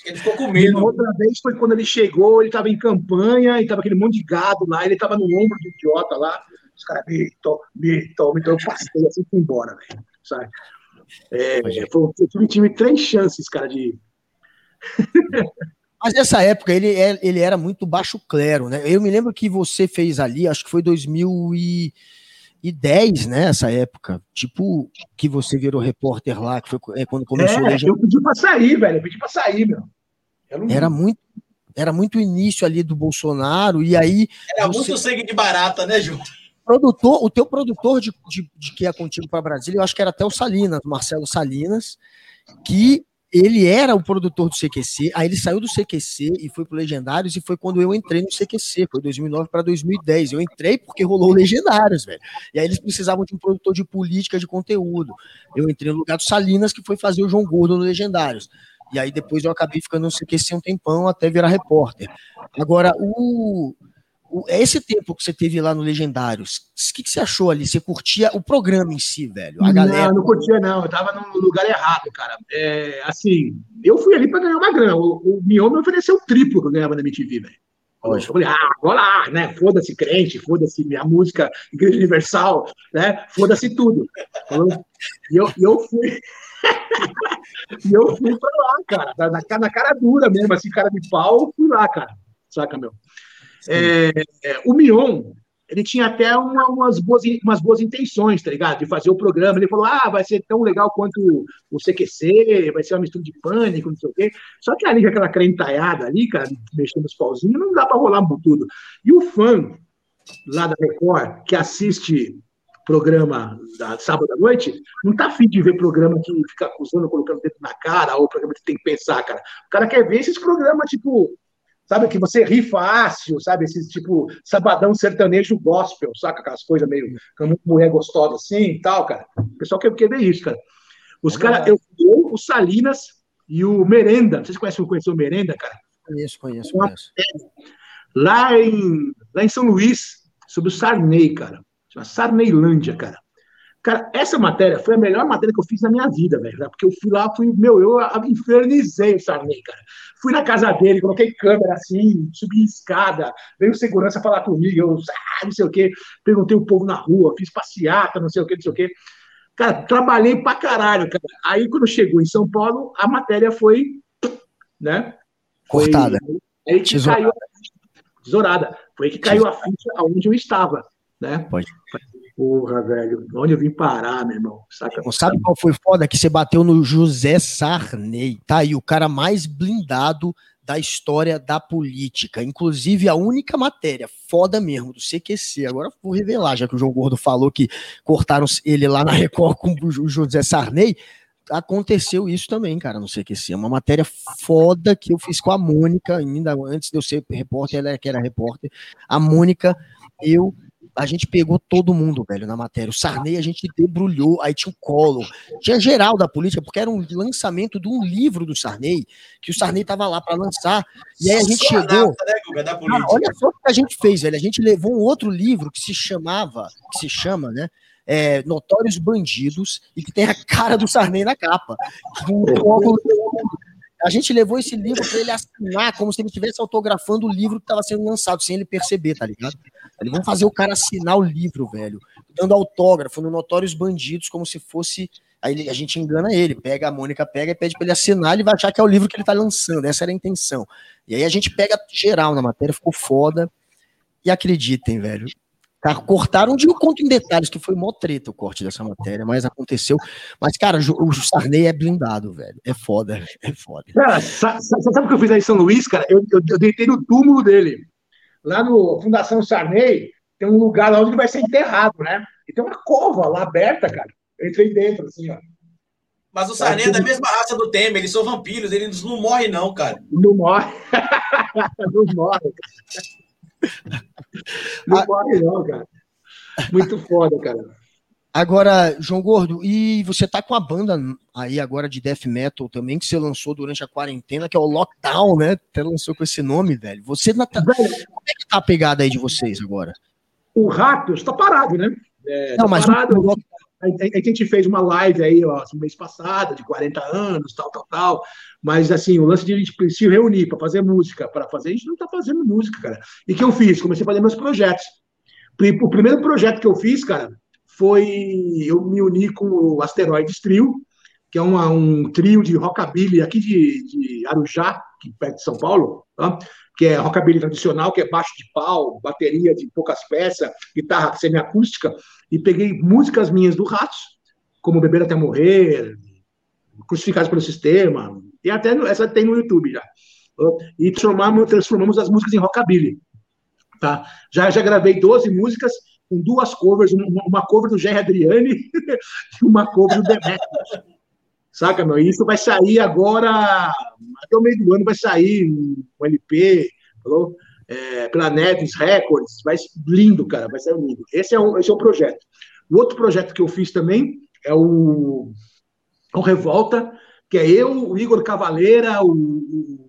Ele ficou com medo. Uma outra vez foi quando ele chegou, ele estava em campanha, e estava aquele monte de gado lá, ele estava no ombro do idiota lá. Os caras, Mito, Mito, Mito, eu passei assim fui embora, velho. Sabe? É, foi, eu tive três chances, cara, de. Mas nessa época ele, é, ele era muito baixo clero, né? Eu me lembro que você fez ali, acho que foi 2010, né? Essa época. Tipo, que você virou repórter lá, que foi é, quando começou é, a Eu pedi pra sair, velho. Eu pedi pra sair, meu. Não... Era muito. Era muito início ali do Bolsonaro, e aí. Era você... muito sangue de barata, né, Ju? Produtor, o teu produtor de, de, de que é contigo para Brasília, eu acho que era até o Salinas, Marcelo Salinas, que ele era o produtor do CQC, aí ele saiu do CQC e foi pro Legendários, e foi quando eu entrei no CQC, foi 2009 para 2010. Eu entrei porque rolou Legendários, velho. E aí eles precisavam de um produtor de política de conteúdo. Eu entrei no lugar do Salinas, que foi fazer o João Gordo no Legendários. E aí depois eu acabei ficando no CQC um tempão até virar repórter. Agora, o esse tempo que você teve lá no Legendários, o que, que, você achou ali? Você curtia o programa em si, velho? A galera... Não, não curtia, não. Eu tava no lugar errado, cara. É, assim, eu fui ali para ganhar uma grana. O, o Mion me ofereceu o triplo que eu ganhava na MTV, velho. Eu falei, ah, vou lá, né? Foda-se crente, foda-se minha música, Igreja Universal, né? Foda-se tudo. E eu, eu fui. e eu fui pra lá, cara. Na, na cara dura mesmo, assim, cara de pau, fui lá, cara. Saca, meu? É, o Mion, ele tinha até uma, umas, boas, umas boas intenções, tá ligado? De fazer o programa. Ele falou: ah, vai ser tão legal quanto o CQC, vai ser uma mistura de pânico, não sei o quê. Só que ali, aquela crentalhada ali, cara, mexendo os pauzinhos, não dá para rolar tudo. E o fã lá da Record, que assiste programa da sábado à noite, não tá afim de ver programa que fica acusando, colocando dentro na cara, ou programa que tem que pensar, cara. O cara quer ver esses programas, tipo, sabe? Que você ri fácil, sabe? Esse tipo sabadão sertanejo gospel, saca? Aquelas coisas meio mulher gostosa assim e tal, cara. O pessoal quer, quer ver isso, cara. Os é caras, eu, eu, o Salinas e o Merenda, vocês conhecem, conhecem o Merenda, cara? Conheço, conheço, conheço. Lá em, lá em São Luís, sobre o Sarney, cara. Chama Sarneylândia, cara. Cara, essa matéria foi a melhor matéria que eu fiz na minha vida, velho. Porque eu fui lá, fui, meu, eu infernizei o Sarney, cara. Fui na casa dele, coloquei câmera assim, subi escada, veio segurança falar comigo, eu, ah, não sei o quê, perguntei o povo na rua, fiz passeata, não sei o quê, não sei o quê. Cara, trabalhei pra caralho, cara. Aí, quando chegou em São Paulo, a matéria foi, né? Cortada. Foi, aí que tesourada. caiu tesourada. Foi que caiu a ficha aonde eu estava, né? Pode. Porra, velho, onde eu vim parar, meu irmão? Saca? Sabe qual foi foda? Que você bateu no José Sarney, tá aí, o cara mais blindado da história da política. Inclusive, a única matéria foda mesmo do CQC. Agora vou revelar, já que o João Gordo falou que cortaram ele lá na Record com o José Sarney. Aconteceu isso também, cara, no CQC. É uma matéria foda que eu fiz com a Mônica, ainda antes de eu ser repórter, ela é que era repórter. A Mônica, eu a gente pegou todo mundo, velho, na matéria. O Sarney a gente debrulhou, aí tinha o Collor, tinha geral da política, porque era um lançamento de um livro do Sarney, que o Sarney tava lá para lançar, e aí a gente chegou. Né, ah, olha só o que a gente fez, velho. A gente levou um outro livro que se chamava, que se chama, né? É, Notórios Bandidos, e que tem a cara do Sarney na capa. A gente levou esse livro para ele assinar, como se ele estivesse autografando o livro que estava sendo lançado, sem ele perceber, tá ligado? Eles vão fazer o cara assinar o livro, velho, dando autógrafo no Notórios Bandidos, como se fosse. Aí a gente engana ele, pega a Mônica, pega e pede para ele assinar, ele vai achar que é o livro que ele tá lançando, essa era a intenção. E aí a gente pega geral na matéria, ficou foda. E acreditem, velho, Tá, cortaram de eu conto em detalhes, que foi mó treta o corte dessa matéria, mas aconteceu. Mas, cara, o Sarney é blindado, velho. É foda, é foda. Cara, sabe, sabe o que eu fiz aí em São Luís, cara? Eu, eu, eu deitei no túmulo dele. Lá no Fundação Sarney, tem um lugar lá onde ele vai ser enterrado, né? E tem uma cova lá aberta, cara. Eu entrei dentro, assim, ó. Mas o Sarney é da mesma raça do Temer, eles são vampiros, eles não morrem, não, cara. Não morre. não morre. Não ah, morre, não, cara. Muito foda, cara. Agora, João Gordo, e você tá com a banda aí agora de death metal também, que você lançou durante a quarentena, que é o Lockdown, né? Até lançou com esse nome, velho. Você tá... Como é que tá a pegada aí de vocês agora? O Ratos tá parado, né? É, não, tá mas parado. O... A, a, gente fez uma live aí, ó, no mês passado, de 40 anos, tal, tal, tal. Mas, assim, o lance de a gente se reunir para fazer música, para fazer, a gente não está fazendo música, cara. E que eu fiz? Comecei a fazer meus projetos. O primeiro projeto que eu fiz, cara, foi eu me uni com o Asteroides Trio, que é uma, um trio de rockabilly aqui de, de Arujá, perto de São Paulo, tá? que é rockabilly tradicional, que é baixo de pau, bateria de poucas peças, guitarra semiacústica, e peguei músicas minhas do Ratos, como Beber Até Morrer, Crucificados pelo Sistema, e até essa tem no YouTube já. E transformamos, transformamos as músicas em rockabilly. Tá? Já, já gravei 12 músicas com duas covers, uma cover do Jerry Adriani e uma cover do Demetrius. Saca, meu? Isso vai sair agora, até o meio do ano vai sair um LP, falou? É, Neves Records, vai lindo, cara, vai ser lindo. Esse é, o, esse é o projeto. O outro projeto que eu fiz também é o, o Revolta, que é eu, o Igor Cavaleira, o, o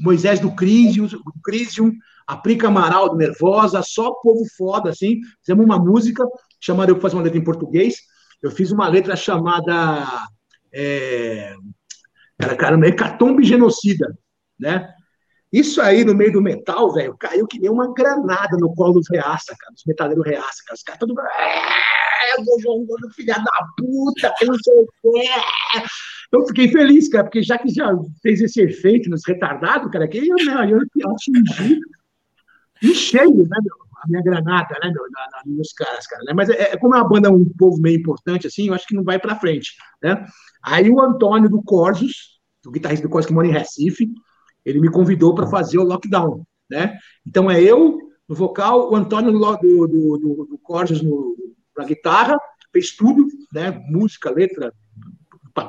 Moisés do Crisium, do a Prica Amaral do Nervosa, só povo foda, assim. Fizemos uma música, chamaram eu para fazer uma letra em português. Eu fiz uma letra chamada. É, cara, cara, Hecatombe Genocida, né? Isso aí no meio do metal, velho, caiu que nem uma granada no colo dos reaça, cara, dos metaleiros reaça, cara. Os caras todos. É, João Gordo, filha da puta, que não sei o quê. Eu fiquei feliz, cara, porque já que já fez esse efeito nos retardados, cara, que eu, né, eu, eu atingi cheio, né, meu, a minha granada, né, meu, na, na, nos caras, cara, né? Mas é, é, como é uma banda um povo meio importante, assim, eu acho que não vai para frente, né? Aí o Antônio do Corsos, o guitarrista do Corsos que mora em Recife, ele me convidou para fazer o Lockdown, né? Então é eu no vocal, o Antônio do, do, do, do no, na guitarra, fez tudo, né? Música, letra,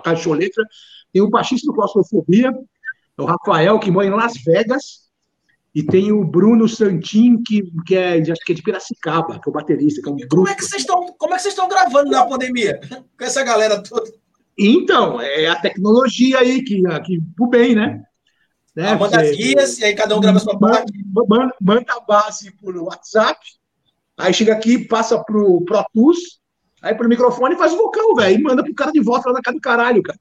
caixa letra. Tem o baixista do Claustrofobia, é o Rafael, que mora em Las Vegas, e tem o Bruno Santin, que, que, é, acho que é de Piracicaba, que é o baterista. Que é um como, é que vocês estão, como é que vocês estão gravando na pandemia? Com essa galera toda? Então, é a tecnologia aí que, que pro bem, né? Né? Ah, manda as guias, e aí cada um grava a sua parte. Manda, manda a base por WhatsApp, aí chega aqui, passa pro Pro Tools, aí pro microfone e faz o vocal, velho, e manda pro cara de volta lá na casa do caralho, cara.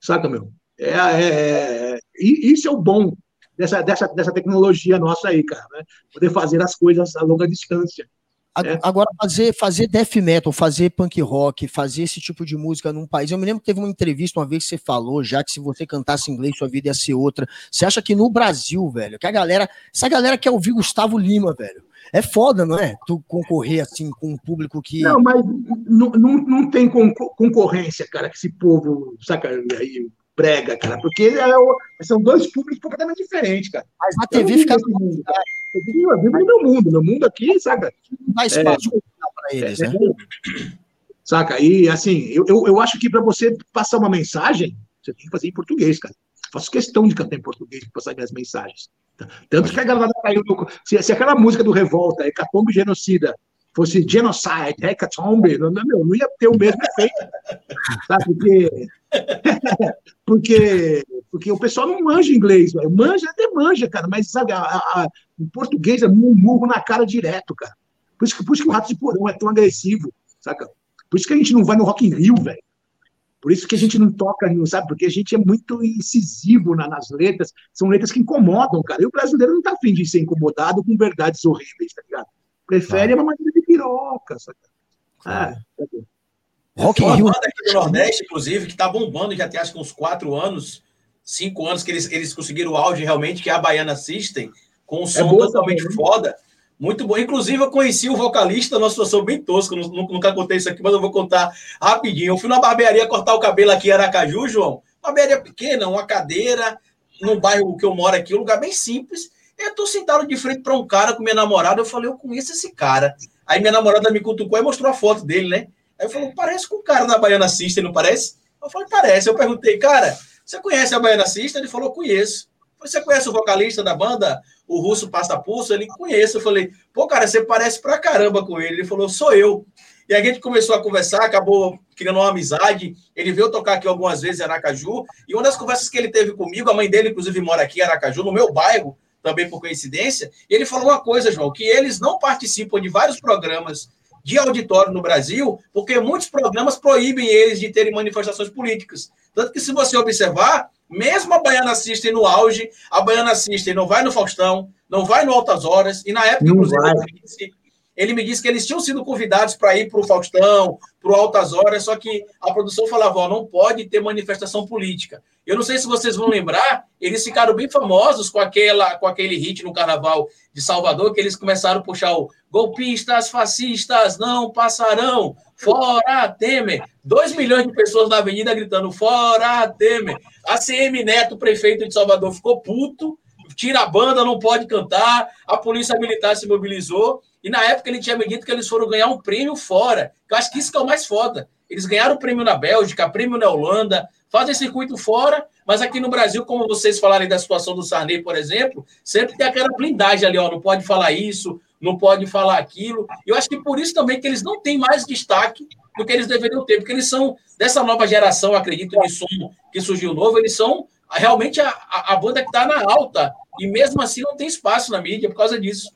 Saca, meu? É, é, é, isso é o bom dessa, dessa, dessa tecnologia nossa aí, cara, né? Poder fazer as coisas a longa distância. É. Agora, fazer, fazer death metal, fazer punk rock, fazer esse tipo de música num país. Eu me lembro que teve uma entrevista uma vez que você falou já que se você cantasse inglês, sua vida ia ser outra. Você acha que no Brasil, velho, que a galera. Essa galera quer ouvir Gustavo Lima, velho. É foda, não é? Tu concorrer assim com um público que. Não, mas não, não, não tem concorrência, cara, que esse povo, saca aí, prega, cara, porque é, são dois públicos completamente diferentes, cara. Mas a TV fica. Mundo, cara. Eu vivo no meu mundo, meu mundo aqui, saca? Não dá espaço é, para eles, é, né? Saca? E assim, eu, eu, eu acho que para você passar uma mensagem, você tem que fazer em português, cara. Eu faço questão de cantar em português para passar minhas mensagens. Tanto que a galera caiu no. Se, se aquela música do Revolta, Hecatombe Genocida, fosse Genocide, Hecatombe, não, não, não ia ter o mesmo efeito. Sabe? Porque porque, porque o pessoal não manja inglês, velho. Manja até manja, cara, mas sabe, a, a, o português é um murro na cara direto, cara. Por isso, que, por isso que o Rato de Porão é tão agressivo, saca? Por isso que a gente não vai no Rock in Rio, velho. Por isso que a gente não toca, sabe? Porque a gente é muito incisivo na, nas letras. São letras que incomodam, cara. E o brasileiro não tá afim de ser incomodado com verdades horríveis, tá ligado? Prefere ah. uma maneira de piroca, saca? Ah, tá Rock in Rio. banda aqui do Nordeste, inclusive, que está bombando já tem acho que uns quatro anos, cinco anos que eles, eles conseguiram o auge realmente, que é a Baiana System, com um é som é totalmente também, né? foda. Muito bom. Inclusive, eu conheci o vocalista numa situação bem tosca. Nunca contei isso aqui, mas eu vou contar rapidinho. Eu fui na barbearia cortar o cabelo aqui em Aracaju, João. Barbearia pequena, uma cadeira, no bairro que eu moro aqui, um lugar bem simples. Eu tô sentado de frente para um cara com minha namorada. Eu falei, eu conheço esse cara. Aí minha namorada me cutucou e mostrou a foto dele, né? Aí eu falei, parece com o cara da Baiana System, não parece? Eu falei, parece. Eu perguntei, cara, você conhece a Baiana System? Ele falou, conheço. Você conhece o vocalista da banda, o Russo Pasta Pulso? Ele conhece. Eu falei, pô, cara, você parece pra caramba com ele. Ele falou, sou eu. E a gente começou a conversar, acabou criando uma amizade. Ele veio tocar aqui algumas vezes em Aracaju. E uma das conversas que ele teve comigo, a mãe dele, inclusive, mora aqui em Aracaju, no meu bairro, também por coincidência. Ele falou uma coisa, João, que eles não participam de vários programas de auditório no Brasil, porque muitos programas proíbem eles de terem manifestações políticas. Tanto que, se você observar, mesmo a Baiana System no auge, a Baiana System não vai no Faustão, não vai no Altas Horas, e na época, não inclusive, vai. ele me disse que eles tinham sido convidados para ir para o Faustão, para o Altas Horas, só que a produção falava, ó, não pode ter manifestação política. Eu não sei se vocês vão lembrar, eles ficaram bem famosos com, aquela, com aquele hit no Carnaval de Salvador, que eles começaram a puxar o golpistas, fascistas, não passarão, fora Temer. Dois milhões de pessoas na avenida gritando, fora Temer. A CM Neto, prefeito de Salvador, ficou puto, tira a banda, não pode cantar, a polícia militar se mobilizou, e na época ele tinha me dito que eles foram ganhar um prêmio fora, eu acho que isso que é o mais foda. Eles ganharam o prêmio na Bélgica, prêmio na Holanda, fazem circuito fora, mas aqui no Brasil, como vocês falarem da situação do Sarney, por exemplo, sempre tem aquela blindagem ali, ó, não pode falar isso, não pode falar aquilo. Eu acho que por isso também que eles não têm mais destaque do que eles deveriam ter, porque eles são dessa nova geração, acredito, de som que surgiu novo, eles são realmente a, a banda que está na alta, e mesmo assim não tem espaço na mídia por causa disso.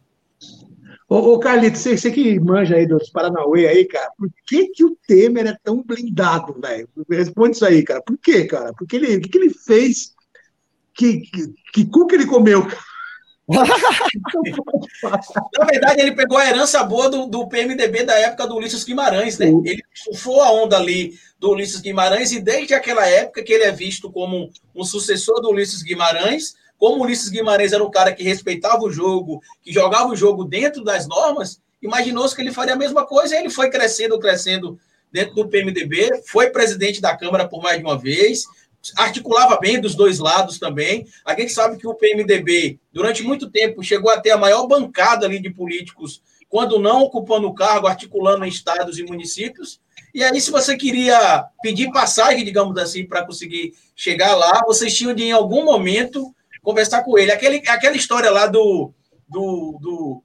Ô, ô Carlito, você, você, que manja aí dos Paranauê aí, cara, por que, que o Temer é tão blindado, velho? Responde isso aí, cara. Por quê, cara? Porque ele, o que, que ele fez? Que, que, que cu que ele comeu, cara? Na verdade, ele pegou a herança boa do, do PMDB da época do Ulisses Guimarães, né? Ele surfou a onda ali do Ulisses Guimarães e desde aquela época que ele é visto como um sucessor do Ulisses Guimarães, como o Ulisses Guimarães era um cara que respeitava o jogo, que jogava o jogo dentro das normas, imaginou-se que ele faria a mesma coisa e ele foi crescendo, crescendo dentro do PMDB, foi presidente da Câmara por mais de uma vez, articulava bem dos dois lados também. A gente sabe que o PMDB, durante muito tempo, chegou a ter a maior bancada ali de políticos, quando não ocupando o cargo, articulando em estados e municípios. E aí, se você queria pedir passagem, digamos assim, para conseguir chegar lá, vocês tinham de, em algum momento, conversar com ele. Aquele, aquela história lá do, do, do,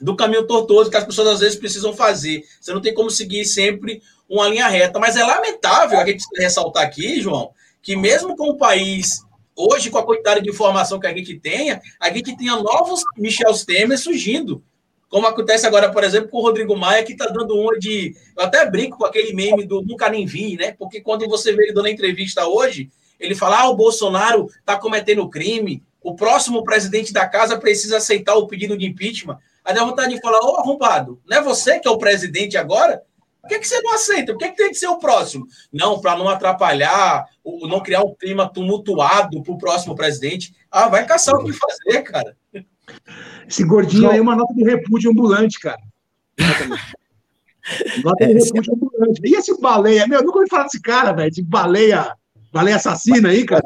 do caminho tortuoso que as pessoas às vezes precisam fazer. Você não tem como seguir sempre uma linha reta. Mas é lamentável a gente ressaltar aqui, João, que mesmo com o país hoje, com a quantidade de informação que a gente tenha, a gente tenha novos Michel Temer surgindo. Como acontece agora, por exemplo, com o Rodrigo Maia, que está dando uma de. Eu até brinco com aquele meme do nunca nem vi, né? Porque quando você vê ele dando entrevista hoje, ele fala: ah, o Bolsonaro está cometendo crime, o próximo presidente da casa precisa aceitar o pedido de impeachment. Aí dá vontade de falar: ô arrombado, não é você que é o presidente agora? Por que, que você não aceita? Por que, que tem que ser o próximo? Não, para não atrapalhar, não criar um clima tumultuado para o próximo presidente. Ah, vai caçar o que fazer, cara. Esse gordinho não. aí é uma nota de repúdio ambulante, cara. nota de repúdio ambulante. E esse baleia? Meu, eu nunca ouvi falar desse cara, velho. Esse baleia, baleia assassina aí, cara.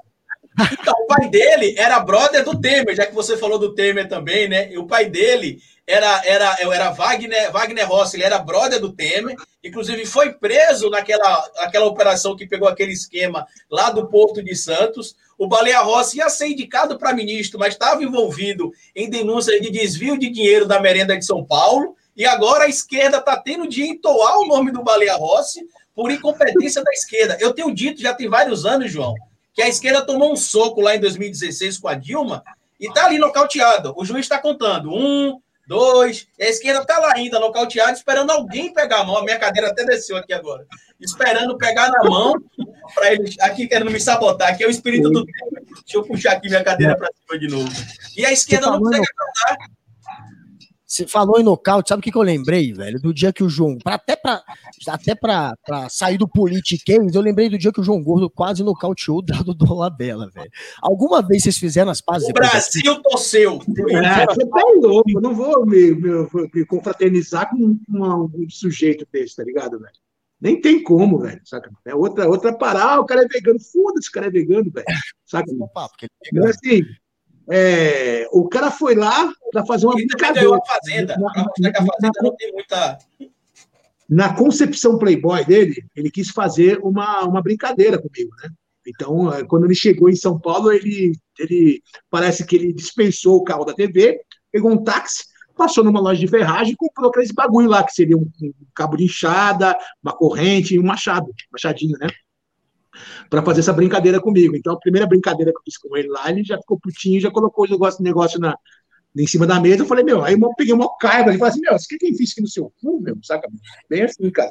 Então, o pai dele era brother do Temer, já que você falou do Temer também, né? E o pai dele era, era, era Wagner, Wagner Rossi, ele era brother do Temer, inclusive foi preso naquela, naquela operação que pegou aquele esquema lá do Porto de Santos. O Baleia Rossi ia ser indicado para ministro, mas estava envolvido em denúncias de desvio de dinheiro da merenda de São Paulo, e agora a esquerda está tendo de entoar o nome do Baleia Rossi por incompetência da esquerda. Eu tenho dito, já tem vários anos, João, que a esquerda tomou um soco lá em 2016 com a Dilma e está ali nocauteada. O juiz está contando. Um, dois. a esquerda está lá ainda, nocauteada, esperando alguém pegar a mão. A minha cadeira até desceu aqui agora. Esperando pegar na mão para eles. Aqui querendo me sabotar. Aqui é o espírito do tempo. Deixa eu puxar aqui minha cadeira para cima de novo. E a esquerda não consegue acordar. Você falou em nocaute, sabe o que, que eu lembrei, velho? Do dia que o João. Pra, até pra, até pra, pra sair do politiquês, eu lembrei do dia que o João Gordo quase nocauteou o Dado do Labela, velho. Alguma vez vocês fizeram as pazes? O Brasil torceu. É, você tá louco, eu não vou me, me, me confraternizar com um, um, sujeito desse, tá ligado, velho? Nem tem como, velho, saca? É outra, outra parada, o cara é vegano, foda-se, o cara é vegano, velho, saca? É Mas assim, é, o cara foi lá para fazer uma brincadeira. A fazenda. Na, na, a fazenda não tem muita. Na concepção playboy dele, ele quis fazer uma, uma brincadeira comigo, né? Então, é, quando ele chegou em São Paulo, ele, ele parece que ele dispensou o carro da TV, pegou um táxi, passou numa loja de ferragem e comprou aqueles bagulho lá, que seria um, um cabo de enxada, uma corrente e um machado, machadinho, né? Para fazer essa brincadeira comigo. Então, a primeira brincadeira que eu fiz com ele lá, ele já ficou putinho, já colocou o negócio, negócio na, em cima da mesa. Eu falei, meu, aí eu peguei uma caiba. Ele falou assim, meu, você quer quem fiz aqui no seu cu, meu? Saca? Bem assim, cara.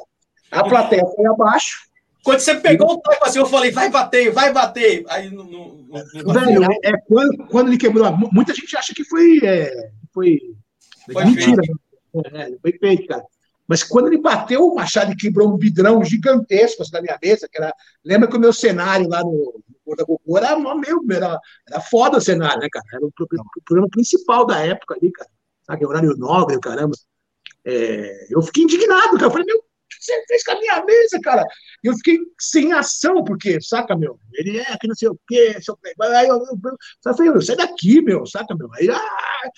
A plateia foi abaixo. Quando você pegou o tapa assim, eu falei, vai bater, vai bater. Aí não. não, não Velho, é, é, quando, quando ele quebrou. Muita gente acha que foi. É, foi, foi mentira. É, foi feito, cara. Mas quando ele bateu o machado e quebrou um vidrão gigantesco assim, na minha mesa, que era. Lembra que o meu cenário lá no, no da Cocô era, meu, era, era foda o cenário, né, cara? Era o, programa principal da época ali, cara. Sabe, horário nobre, caramba. É, eu fiquei indignado, cara. Eu falei, meu, você fez com a minha mesa, cara? E eu fiquei sem ação, porque, saca, meu? Ele é que não sei o quê, seu Aí eu, eu, eu, eu falei, sai daqui, meu, saca, meu? Aí, ah,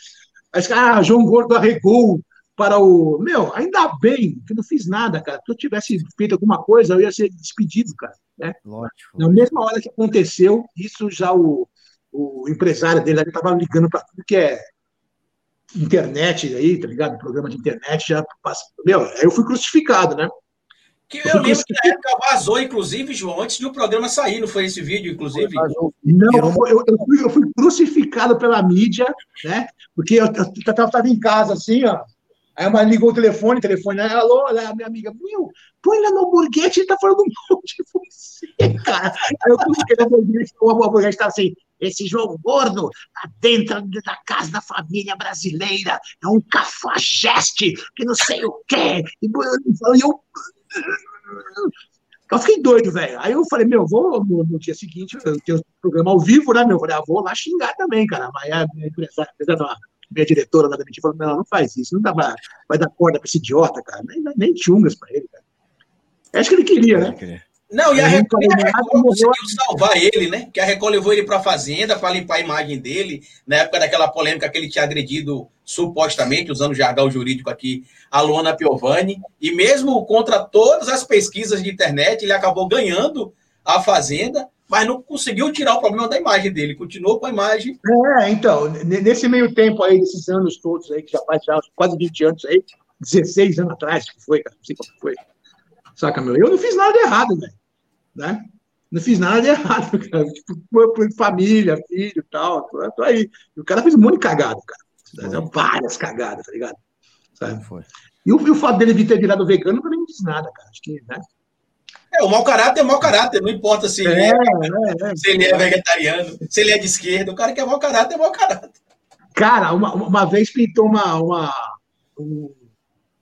aí, ah, João Gordo arregou para o. Meu, ainda bem que não fiz nada, cara. Se eu tivesse feito alguma coisa, eu ia ser despedido, cara. Né? Lógico. Na mesma hora que aconteceu, isso já o, o empresário dele estava ligando para tudo que é internet aí, tá ligado? Programa de internet já. Meu, eu fui crucificado, né? Que eu, eu lembro que na época vazou, inclusive, João, antes de o programa sair, não foi esse vídeo, inclusive? Não, eu, eu, fui, eu fui crucificado pela mídia, né? Porque eu estava em casa assim, ó Aí a mãe ligou o telefone, telefone, aí, alô, a minha amiga, meu, põe lá no burguete, ele tá falando mal de você, cara. Aí eu coloquei no burguete, o burguete tá assim, esse João Gordo tá dentro da casa da família brasileira, é um cafajeste, que não sei o quê. E eu, eu fiquei doido, velho. Aí eu falei, meu, vou no, no dia seguinte, eu tenho programa ao vivo, né, meu? Eu falei, ah, vou lá xingar também, cara. Mas a empresária, minha diretora lá da mentira falou: não, não faz isso, não dá pra, vai dar corda pra esse idiota, cara. Nem, nem chungas pra ele, cara. Acho que ele queria, né? Não, e a Record, a Record conseguiu salvar ele, né? Que a Record levou ele para a fazenda para limpar a imagem dele, na época daquela polêmica que ele tinha agredido supostamente, usando jargão jurídico aqui, a Luana Piovani. E mesmo contra todas as pesquisas de internet, ele acabou ganhando a fazenda mas não conseguiu tirar o problema da imagem dele, continuou com a imagem. É, então, nesse meio tempo aí, desses anos todos aí, que já faz já quase 20 anos aí, 16 anos atrás que foi, cara, não sei como foi. Saca, meu? Eu não fiz nada de errado, velho. Né? Não fiz nada de errado, cara. Tipo, família, filho e tal, tô, tô, aí. E o cara fez um monte de cagada, cara. Foi. Várias cagadas, tá ligado? Sabe? Foi. E o, e o fato dele ter virado vegano também não diz nada, cara. Acho que, né? É, o mau caráter é mau caráter, não importa se, é, ele, é, é, é, se ele é vegetariano, se ele é de esquerda, o cara que é mau caráter é mau caráter. Cara, uma, uma vez pintou uma. uma um,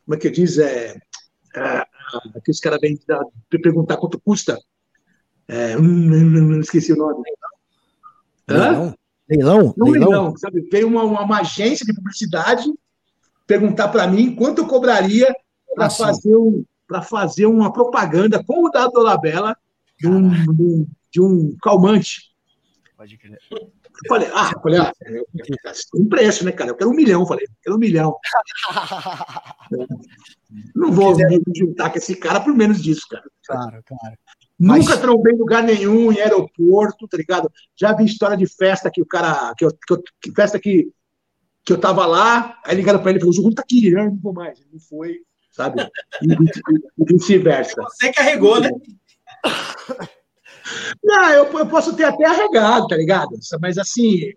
como é que diz? É, é, aqueles caras vêm perguntar quanto custa. É, hum, esqueci o nome. Leilão? Leilão? Não, leilão, leilão sabe? Veio uma, uma agência de publicidade perguntar para mim quanto eu cobraria para fazer um para fazer uma propaganda com o dado Dolabella de um, de, de um calmante. Pode crer. Eu falei, ah, eu falei, ah, um preço, né, cara? Eu quero um milhão, falei, eu quero um milhão. Não vou me juntar com esse cara por menos disso, cara. Claro, claro. Nunca Mas... trombei em lugar nenhum, em aeroporto, tá ligado? Já vi história de festa que o cara. Que, eu, que, eu, que festa que, que eu tava lá, aí ligaram pra ele e falou: o jogo tá aqui, eu não vou mais. Ele não foi sabe? E, vice-versa. Você carregou, né? Não, eu, eu, posso ter até arregado, tá ligado? Mas assim,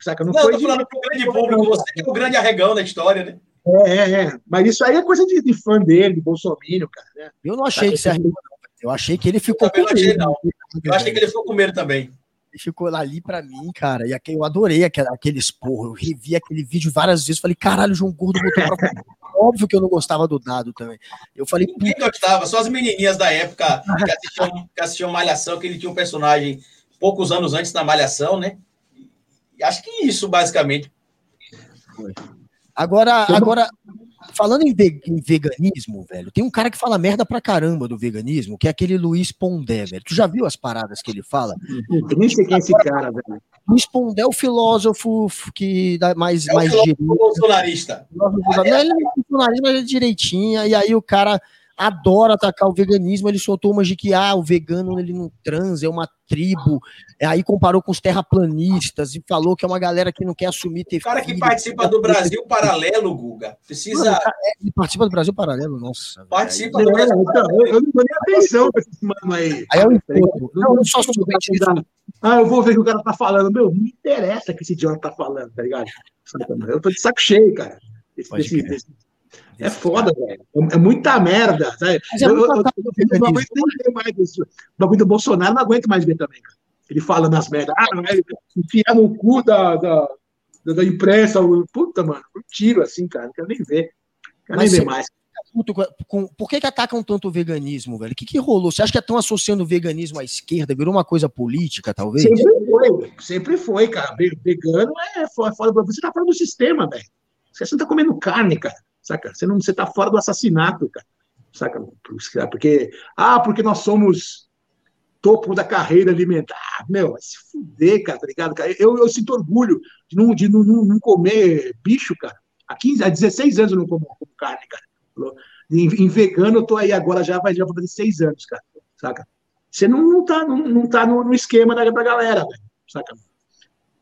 saca? Não, não foi. Tô falando de... pro grande público, você que é o grande arregão da história, né? É, é, é. Mas isso aí é coisa de, de fã dele, de Bolsonaro, cara. Né? Eu não achei que você arregou, não. Eu achei que ele ficou eu com medo. Achei, não. Eu achei que ele ficou com medo também. Ficou ali pra mim, cara. E eu adorei aquele, aquele esporro. Eu revi aquele vídeo várias vezes. Falei, caralho, o João Gordo botou pra Óbvio que eu não gostava do dado também. Eu falei. Ninguém gostava, só as menininhas da época que assistiam, que assistiam Malhação, que ele tinha um personagem poucos anos antes da Malhação, né? E acho que isso, basicamente. Agora, agora falando em, ve em, veganismo, velho, tem um cara que fala merda pra caramba do veganismo, que é aquele Luiz Pondé, velho. Tu já viu as paradas que ele fala? Nem sei quem é esse cara, velho. Luiz Pondé é o filósofo que dá mais. É mais o filósofo bolsonarista. Não, ele é bolsonarista, mas é direitinha, e aí o cara adora atacar o veganismo, ele soltou uma de que ah, o vegano ele não transa, é uma tribo, é, aí comparou com os terraplanistas e falou que é uma galera que não quer assumir ter O cara que participa do Brasil Paralelo, Guga, precisa... Mano, ele participa do Brasil Paralelo, nossa. Participa velho. do Brasil então, Paralelo. Eu não dou nem atenção pra esse mano aí. Aí é o encontro. Não, não só sobre Ah, eu vou ver o que o cara tá falando. Meu, não me interessa o que esse idiota tá falando, tá ligado? Eu tô de saco cheio, cara. Esse, desse, desse, é foda, velho. É, é muita merda. Sabe? Mas é eu, eu, eu, eu não aguento nem ver mais isso. O bagulho do Bolsonaro não aguento mais ver também, cara. Ele fala nas merdas. Ah, vai enfiar no cu da, da, da, imprensa. Puta, mano. Um tiro assim, cara. Não quero nem ver. Não quero Mas nem ver mais. Com, por que, que atacam tanto o veganismo, velho? O que, que rolou? Você acha que estão associando o veganismo à esquerda? Virou uma coisa política, talvez? Sempre foi, sempre foi, cara. Vegano é fora. Você tá fora do sistema, velho. Você não tá comendo carne, cara saca? Você não você tá fora do assassinato, cara, saca? Porque ah, porque nós somos topo da carreira alimentar. Ah, meu, vai se fuder, cara, tá ligado? Eu, eu sinto orgulho de não, de não, não, não comer bicho, cara. Há 15, há 16 anos eu não como, como carne, cara. Em, em, vegano eu tô aí agora já vai já fazer seis anos, cara, saca? Você não, não tá, não, não tá no, no esquema da, da galera, velho, saca?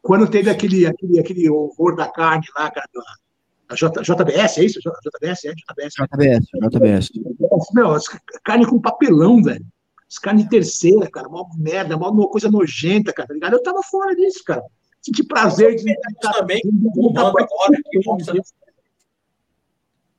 Quando teve aquele, aquele, aquele horror da carne lá, cara, a J, JBS, é isso? JBS, é? JBS. JBS, JBS. Meu, carne com papelão, velho. As carne terceira, cara, mó merda, mó uma coisa nojenta, cara, tá ligado? Eu tava fora disso, cara. Senti prazer de. também, agora,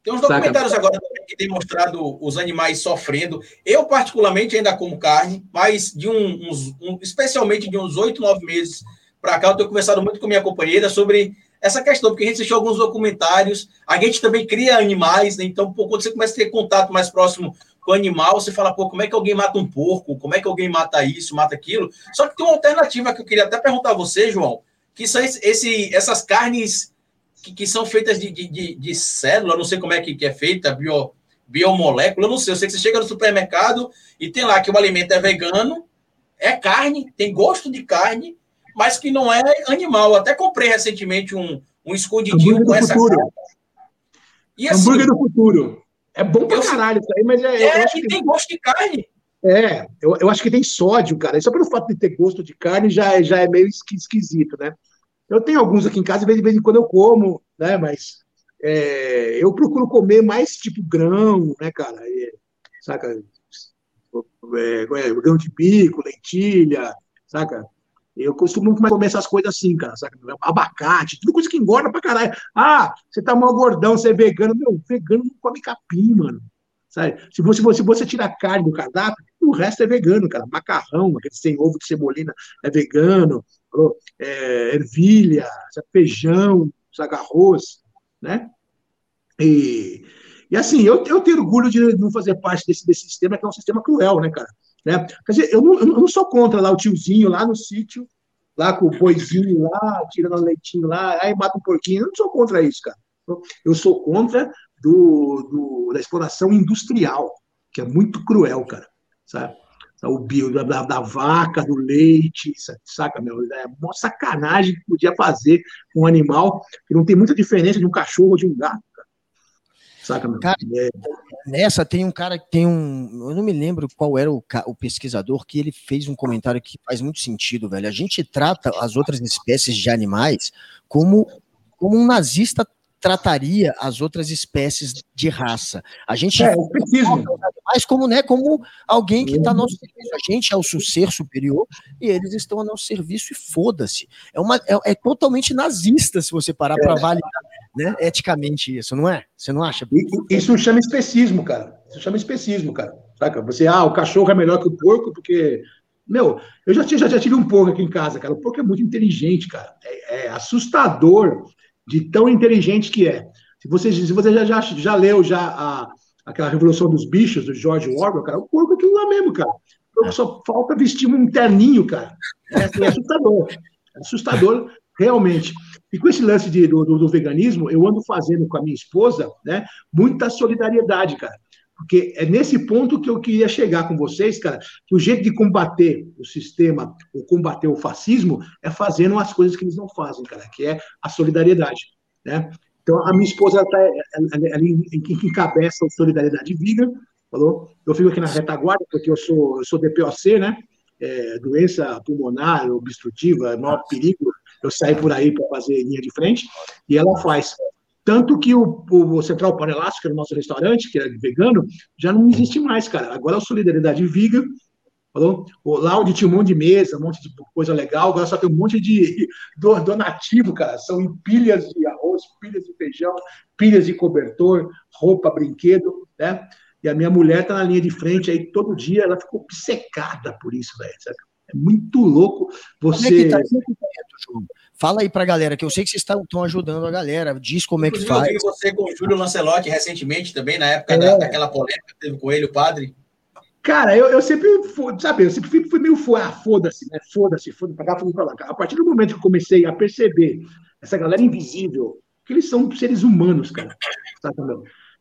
tem uns documentários Saca. agora também que tem mostrado os animais sofrendo. Eu, particularmente, ainda como carne, mas de um, uns, um, especialmente de uns oito, nove meses para cá, eu tenho conversado muito com minha companheira sobre essa questão, porque a gente assistiu alguns documentários, a gente também cria animais, né? Então, pô, quando você começa a ter contato mais próximo com o animal, você fala, pô, como é que alguém mata um porco? Como é que alguém mata isso, mata aquilo? Só que tem uma alternativa que eu queria até perguntar a você, João, que são esse, essas carnes que, que são feitas de, de, de, célula, não sei como é que, que é feita, bio, biomolécula, não sei. Eu sei que você chega no supermercado e tem lá que o alimento é vegano, é carne, tem gosto de carne, mas que não é animal. Eu até comprei recentemente um, um escondidinho com essa futuro. E assim, Hambúrguer do futuro. É bom pra eu, caralho isso aí, mas é. É, e tem gosto de carne. É, eu, eu acho que tem sódio, cara. Só pelo fato de ter gosto de carne já, já é meio esquisito, né? Eu tenho alguns aqui em casa, de vez em quando eu como, né? Mas é, eu procuro comer mais tipo grão, né, cara? É, saca? É, é, grão de bico, lentilha, saca? Eu costumo comer essas coisas assim, cara? Abacate, tudo coisa que engorda pra caralho. Ah, você tá mal gordão, você é vegano. Meu, vegano não come capim, mano. Sabe? Se você, se você tirar carne do cardápio, o resto é vegano, cara. Macarrão, aquele sem ovo de cebolina é vegano. É, ervilha, sabe? feijão, sabe? arroz, né? E, e assim, eu, eu tenho orgulho de não fazer parte desse, desse sistema, que é um sistema cruel, né, cara? Né? Quer dizer, eu não, eu não sou contra lá o tiozinho lá no sítio, lá com o boizinho lá, tirando leitinho lá, aí mata um porquinho. Eu não sou contra isso, cara. Eu sou contra do, do, da exploração industrial, que é muito cruel, cara. Sabe? O bio da, da vaca, do leite, saca, meu? É uma sacanagem que podia fazer com um animal que não tem muita diferença de um cachorro ou de um gato. Saca, meu? Cara, é. Nessa tem um cara que tem um. Eu não me lembro qual era o, o, pesquisador que ele fez um comentário que faz muito sentido, velho. A gente trata as outras espécies de animais como, como um nazista trataria as outras espécies de raça. A gente é. Mas como, né, como alguém que está ao nosso serviço. A gente é o ser superior e eles estão ao nosso serviço e foda-se. É, uma, é, é, totalmente nazista se você parar é. para avaliar né, eticamente isso, não é? Você não acha? Isso chama especismo, cara. Isso chama especismo, cara. Saca? Você, ah, o cachorro é melhor que o porco porque Meu, eu já, já, já tive um porco aqui em casa, cara. O porco é muito inteligente, cara. É, é assustador de tão inteligente que é. Se você, se você já, já, já leu já a, aquela Revolução dos Bichos, do George Orwell, cara, o porco é aquilo lá mesmo, cara. O só falta vestir um terninho, cara. É, é assustador. É assustador, realmente. E com esse lance de, do, do, veganismo, eu ando fazendo com a minha esposa né, muita solidariedade, cara. Porque é nesse ponto que eu queria chegar com vocês, cara, que o jeito de combater o sistema, ou combater o fascismo, é fazendo as coisas que eles não fazem, cara, que é a solidariedade, né? Então, a minha esposa está ali em encabeça o Solidariedade Viga, falou? Eu fico aqui na retaguarda, porque eu sou, eu sou DPOC, né? É, doença pulmonar obstrutiva, maior perigo, eu saio por aí para fazer linha de frente, e ela faz. Tanto que o, o Central Panelástico, que era o nosso restaurante, que era vegano, já não existe mais, cara. Agora é o Solidariedade Viga, falou? Lá onde tinha um monte de mesa, um monte de coisa legal, agora só tem um monte de donativo, cara. São pilhas de arroz, pilhas de feijão, pilhas de cobertor, roupa, brinquedo, né? E a minha mulher tá na linha de frente aí todo dia, ela ficou obcecada por isso, velho. É muito louco você. Como é que tá? Fala aí pra galera, que eu sei que vocês estão ajudando a galera. Diz como é que faz. Eu vi você com o Júlio Lancelotti recentemente também, na época é. da, daquela polêmica que teve com ele, o padre. Cara, eu, eu sempre, sabe, eu sempre fui meio ah, foda-se, né? Foda-se, foda-se, pra cá, foda pra lá. A partir do momento que eu comecei a perceber essa galera invisível, que eles são seres humanos, cara, sabe,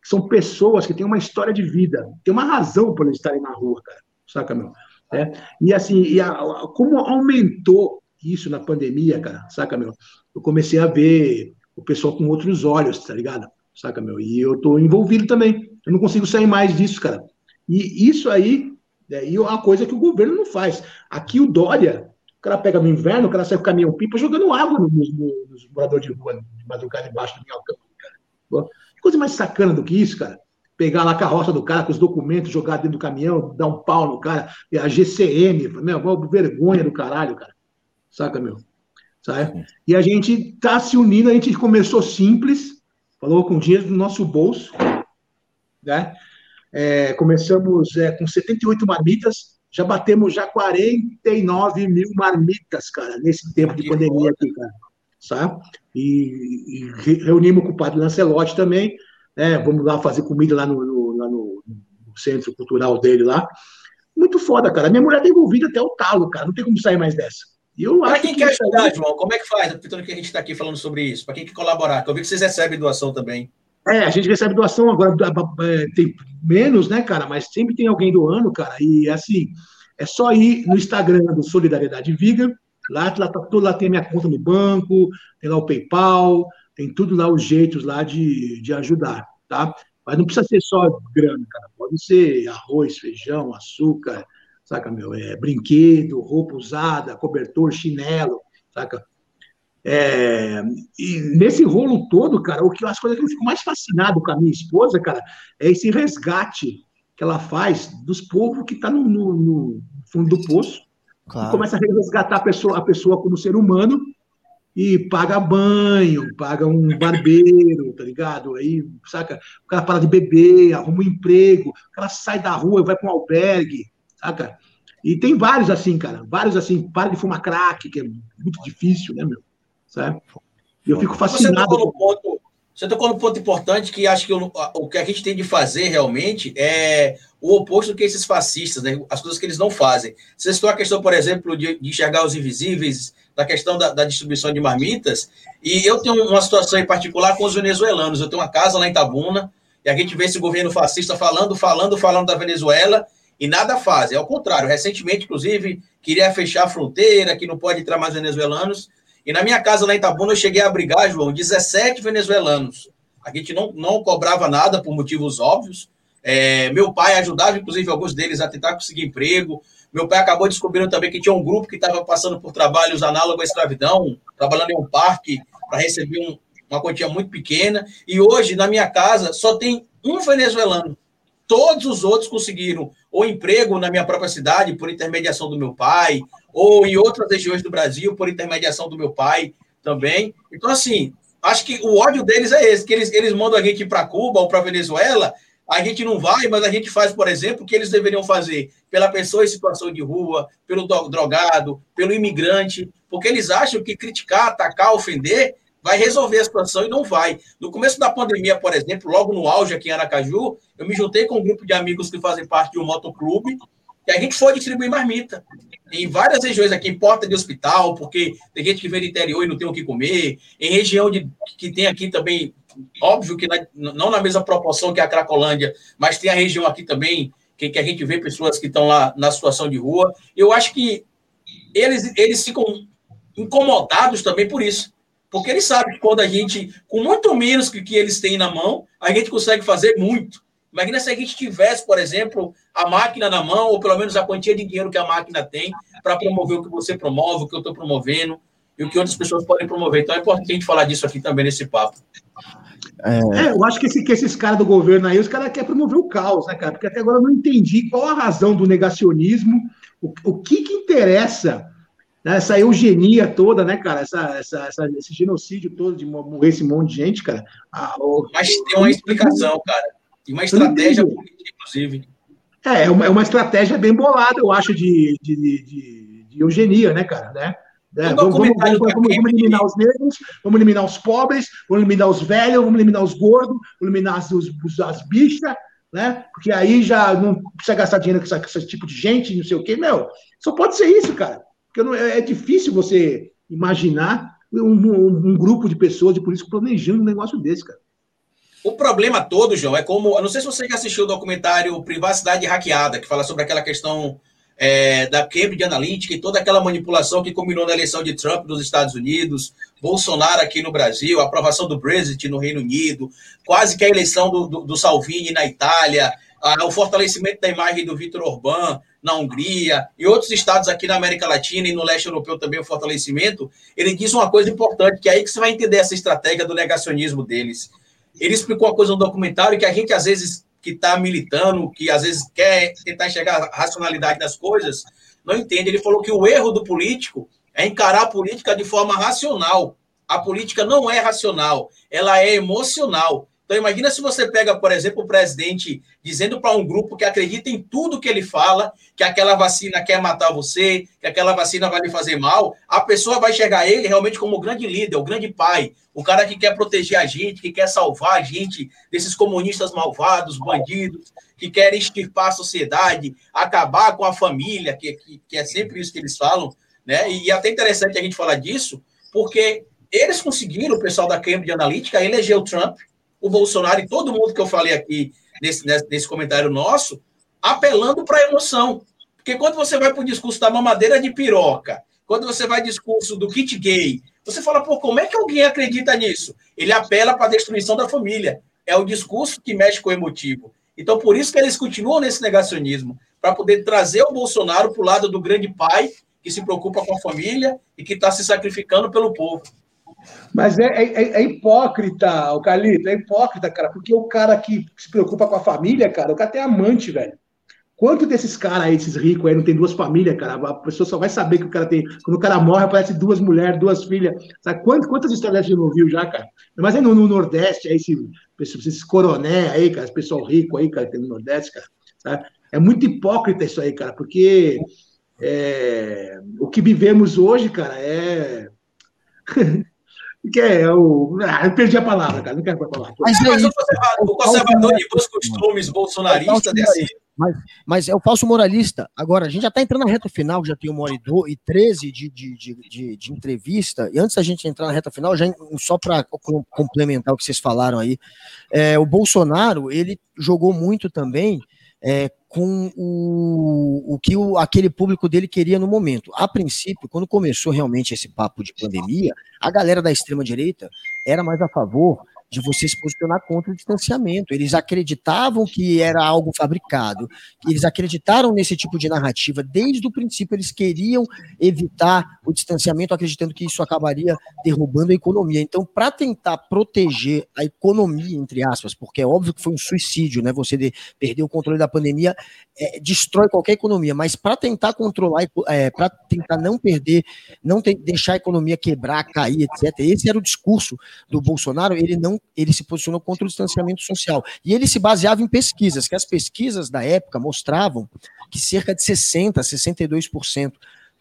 Que são pessoas que têm uma história de vida, tem uma razão por eles estarem na rua, cara, saca, meu? É? E assim, e a, como aumentou isso na pandemia, cara, saca, meu? Eu comecei a ver o pessoal com outros olhos, tá ligado? Saca, meu? E eu tô envolvido também. Eu não consigo sair mais disso, cara. E isso aí é, é uma coisa que o governo não faz. Aqui o Dória, o cara pega no inverno, o cara sai com o caminhão pipa jogando água nos, nos moradores de rua, de madrugada embaixo do minhocão, cara. Coisa mais sacana do que isso, cara? Pegar lá a carroça do cara com os documentos, jogar dentro do caminhão, dar um pau no cara, a GCM, meu, vergonha do caralho, cara saca, meu? Sabe? E a gente tá se unindo, a gente começou simples, falou com dinheiro do nosso bolso, né? É, começamos é, com 78 marmitas, já batemos já 49 mil marmitas, cara, nesse tempo de pandemia aqui, cara, sabe? E, e reunimos com o padre Lancelotti também, né? Vamos lá fazer comida lá no, no, lá no, centro cultural dele lá. Muito foda, cara. Minha mulher tá envolvida até o talo, cara. Não tem como sair mais dessa. Para quem que quer ajudar, aí... João, como é que faz? Aproveitando que a gente está aqui falando sobre isso, para quem quer colaborar, que eu vi que vocês recebem doação também. É, a gente recebe doação agora, é, tem menos, né, cara? Mas sempre tem alguém doando, cara. E assim, é só ir no Instagram do Solidariedade Viga. Lá, lá, lá tem minha conta no banco, tem lá o PayPal, tem tudo lá, os jeitos lá de, de ajudar, tá? Mas não precisa ser só grana, cara. Pode ser arroz, feijão, açúcar, saca, meu? É, brinquedo, roupa usada, cobertor, chinelo, saca? É, e nesse rolo todo, cara, o que as coisas que eu fico mais fascinado com a minha esposa, cara, é esse resgate que ela faz dos povos que tá no, no, no fundo do poço. Claro. começa a resgatar a pessoa, a pessoa como ser humano e paga banho, paga um barbeiro, tá ligado? Aí, saca? O cara para de beber, arruma um emprego, o cara sai da rua e vai para um albergue, saca? E tem vários assim, cara, vários assim, para de fumar crack, que é muito difícil, né, meu? Sabe? E eu fico fascinado. Você tocou, ponto, você tocou no ponto importante que acho que o, o que a gente tem de fazer realmente é o oposto do que esses fascistas, né? as coisas que eles não fazem. Você citou a questão, por exemplo, de, de enxergar os invisíveis, da questão da, da, distribuição de marmitas, e eu tenho uma situação em particular com os venezuelanos. Eu tenho uma casa lá em Tabuna, e a gente vê esse governo fascista falando, falando, falando da Venezuela, e nada fazem. Ao contrário, recentemente, inclusive, queria fechar a fronteira, que não pode entrar mais venezuelanos. E na minha casa lá em Itabuna, eu cheguei a abrigar, João, 17 venezuelanos. A gente não, não cobrava nada por motivos óbvios. É, meu pai ajudava, inclusive, alguns deles a tentar conseguir emprego. Meu pai acabou descobrindo também que tinha um grupo que estava passando por trabalhos análogos à escravidão, trabalhando em um parque para receber um, uma quantia muito pequena. E hoje, na minha casa, só tem um venezuelano. Todos os outros conseguiram ou emprego na minha própria cidade por intermediação do meu pai, ou em outras regiões do Brasil por intermediação do meu pai também. Então, assim, acho que o ódio deles é esse, que eles, eles mandam a gente para Cuba ou para Venezuela a gente não vai, mas a gente faz, por exemplo, o que eles deveriam fazer pela pessoa em situação de rua, pelo drogado, pelo imigrante, porque eles acham que criticar, atacar, ofender vai resolver a situação e não vai. No começo da pandemia, por exemplo, logo no auge aqui em Aracaju, eu me juntei com um grupo de amigos que fazem parte de um motoclube e a gente foi distribuir marmita. Em várias regiões aqui, em porta de hospital, porque tem gente que vem do interior e não tem o que comer, em região de, que tem aqui também, óbvio que na, não na mesma proporção que a Cracolândia, mas tem a região aqui também que, que a gente vê pessoas que estão lá na situação de rua. Eu acho que eles, eles ficam incomodados também por isso. Porque eles sabem que quando a gente, com muito menos que, que eles têm na mão, a gente consegue fazer muito. Imagina se a gente tivesse, por exemplo, a máquina na mão, ou pelo menos a quantia de dinheiro que a máquina tem para promover o que você promove, o que eu estou promovendo e o que outras pessoas podem promover. Então é importante a gente falar disso aqui também nesse papo. É, é eu acho que, esse, que esses caras do governo aí, os caras querem promover o caos, né, cara? Porque até agora eu não entendi qual a razão do negacionismo, o, o que que interessa né, essa eugenia toda, né, cara? Essa, essa, essa, esse genocídio todo de morrer esse monte de gente, cara. Ah, o, Mas tem uma explicação, cara. E uma estratégia política, inclusive. É, é uma, é uma estratégia bem bolada, eu acho, de, de, de, de eugenia, né, cara? Né? É, vamos, vamos, vamos, vamos, eliminar os negros, vamos eliminar os pobres, vamos eliminar os velhos, vamos eliminar os gordos, vamos eliminar os, as bichas, né? Porque aí já não precisa gastar dinheiro com, essa, com esse tipo de gente, não sei o quê. Meu, só pode ser isso, cara. Porque não, é, é difícil você imaginar um, um, um, grupo de pessoas de políticos planejando um negócio desse, cara. O problema todo, João, é como. Eu não sei se você já assistiu o documentário Privacidade Hackeada, que fala sobre aquela questão é, da Cambridge Analytica e toda aquela manipulação que combinou na eleição de Trump nos Estados Unidos, Bolsonaro aqui no Brasil, a aprovação do Brexit no Reino Unido, quase que a eleição do, do, do Salvini na Itália, a, o fortalecimento da imagem do Vitor Orbán na Hungria e outros estados aqui na América Latina e no leste europeu também o fortalecimento, ele diz uma coisa importante, que é aí que você vai entender essa estratégia do negacionismo deles. Ele explicou uma coisa no documentário que a gente às vezes que está militando, que às vezes quer tentar enxergar a racionalidade das coisas, não entende. Ele falou que o erro do político é encarar a política de forma racional. A política não é racional, ela é emocional. Então, imagina se você pega, por exemplo, o presidente dizendo para um grupo que acredita em tudo que ele fala, que aquela vacina quer matar você, que aquela vacina vai lhe fazer mal, a pessoa vai chegar ele realmente como o grande líder, o grande pai, o cara que quer proteger a gente, que quer salvar a gente desses comunistas malvados, bandidos, que querem extirpar a sociedade, acabar com a família, que, que, que é sempre isso que eles falam, né? E é até interessante a gente falar disso, porque eles conseguiram, o pessoal da Cambridge Analytica, eleger o Trump, o Bolsonaro e todo mundo que eu falei aqui nesse, nesse comentário nosso, apelando para a emoção. Porque quando você vai para o discurso da mamadeira de piroca, quando você vai discurso do kit gay, você fala, pô, como é que alguém acredita nisso? Ele apela para a destruição da família. É o discurso que mexe com o emotivo. Então, por isso que eles continuam nesse negacionismo, para poder trazer o Bolsonaro para o lado do grande pai, que se preocupa com a família e que está se sacrificando pelo povo. Mas é, é, é, hipócrita, o Carlito, é hipócrita, cara, porque o cara que se preocupa com a família, cara, o cara tem amante, velho. Quanto desses caras aí, esses ricos aí, não tem duas famílias, cara? A pessoa só vai saber que o cara tem. Quando o cara morre, aparece duas mulheres, duas filhas. Sabe quantas, quantas histórias a gente não viu já, cara? Mas aí no, no Nordeste, aí, esses, esses coroné aí, cara, esse pessoal rico aí, cara, que tem no Nordeste, cara. Sabe? É muito hipócrita isso aí, cara, porque é, o que vivemos hoje, cara, é. que é o. Ah, eu perdi a palavra, cara, não quero falar. Mas, mas o conservador, o conservador de bons costumes bolsonaristas é assim. Mas, mas é o falso moralista. Agora, a gente já está entrando na reta final, já tem uma hora e, treze de, de, de, de, entrevista. E antes da gente entrar na reta final, já, só para complementar o que vocês falaram aí, é, o Bolsonaro ele jogou muito também é, com o, o que o, aquele público dele queria no momento. A princípio, quando começou realmente esse papo de pandemia, a galera da extrema-direita era mais a favor de você se posicionar contra o distanciamento. Eles acreditavam que era algo fabricado, eles acreditaram nesse tipo de narrativa. Desde o princípio, eles queriam evitar o distanciamento, acreditando que isso acabaria derrubando a economia. Então, para tentar proteger a economia, entre aspas, porque é óbvio que foi um suicídio, né? Você de, perder o controle da pandemia é, destrói qualquer economia, mas para tentar controlar, é, para tentar não perder, não deixar a economia quebrar, cair, etc., esse era o discurso do Bolsonaro, ele não ele se posicionou contra o distanciamento social. E ele se baseava em pesquisas, que as pesquisas da época mostravam que cerca de 60%, 62%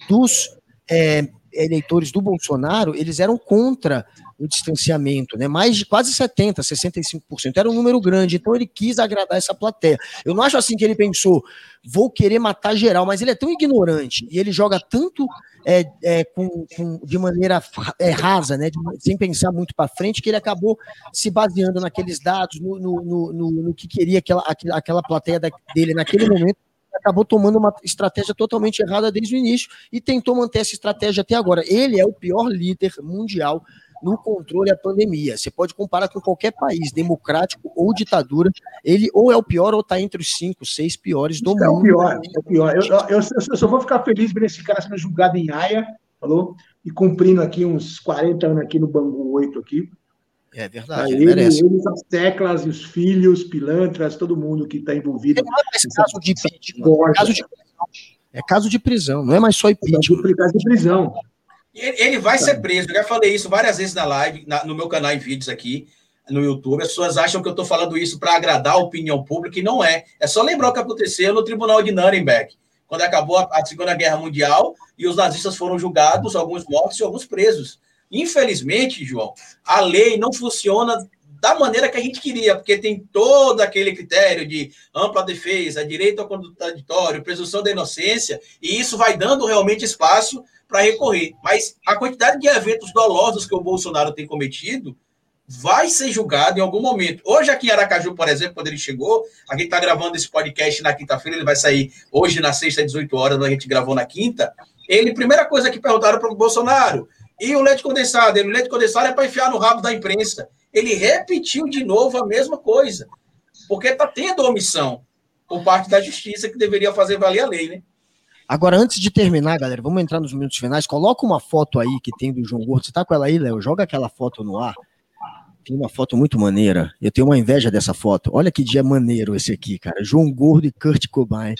dos é, eleitores do Bolsonaro, eles eram contra o distanciamento, né? Mais de quase 70, 65%. Era um número grande, então ele quis agradar essa plateia. Eu não acho assim que ele pensou, vou querer matar geral, mas ele é tão ignorante e ele joga tanto é, é, com, com, de maneira é, rasa, né? De, sem pensar muito para frente, que ele acabou se baseando naqueles dados, no, no, no, no que queria aquela, aquela plateia dele naquele momento acabou tomando uma estratégia totalmente errada desde o início e tentou manter essa estratégia até agora. Ele é o pior líder mundial no controle da pandemia. Você pode comparar com qualquer país, democrático ou ditadura, ele ou é o pior ou está entre os cinco, seis piores do é mundo. O pior, é o pior. Eu, eu, eu, eu, só vou ficar feliz ver esse cara sendo julgado em Haia, falou? E cumprindo aqui uns 40 anos aqui no Bangu 8 aqui. É verdade, ele, merece. Eles, as teclas, os filhos, pilantras, todo mundo que está envolvido. Não é mais caso de impeachment, é caso de prisão. É caso de prisão, não é mais só impeachment. É caso de prisão. Ele vai ser preso. Eu já falei isso várias vezes na live, na, no meu canal em vídeos aqui no YouTube. As pessoas acham que eu estou falando isso para agradar a opinião pública e não é. É só lembrar o que aconteceu no Tribunal de Nuremberg, quando acabou a, a Segunda Guerra Mundial e os nazistas foram julgados, alguns mortos e alguns presos. Infelizmente, João, a lei não funciona da maneira que a gente queria, porque tem todo aquele critério de ampla defesa, direito ao contraditório, presunção da inocência, e isso vai dando realmente espaço para recorrer. Mas a quantidade de eventos dolosos que o Bolsonaro tem cometido vai ser julgado em algum momento. Hoje, aqui em Aracaju, por exemplo, quando ele chegou, a gente está gravando esse podcast na quinta-feira, ele vai sair hoje na sexta, às 18 horas, a gente gravou na quinta. Ele, primeira coisa que perguntaram para o Bolsonaro, e o leite condensado? O leite condensado é para enfiar no rabo da imprensa. Ele repetiu de novo a mesma coisa, porque está tendo omissão por parte da justiça que deveria fazer valer a lei, né? Agora, antes de terminar, galera, vamos entrar nos minutos finais. Coloca uma foto aí que tem do João Gordo. Você tá com ela aí, Léo? Joga aquela foto no ar. Tem uma foto muito maneira. Eu tenho uma inveja dessa foto. Olha que dia maneiro esse aqui, cara. João Gordo e Kurt Cobain.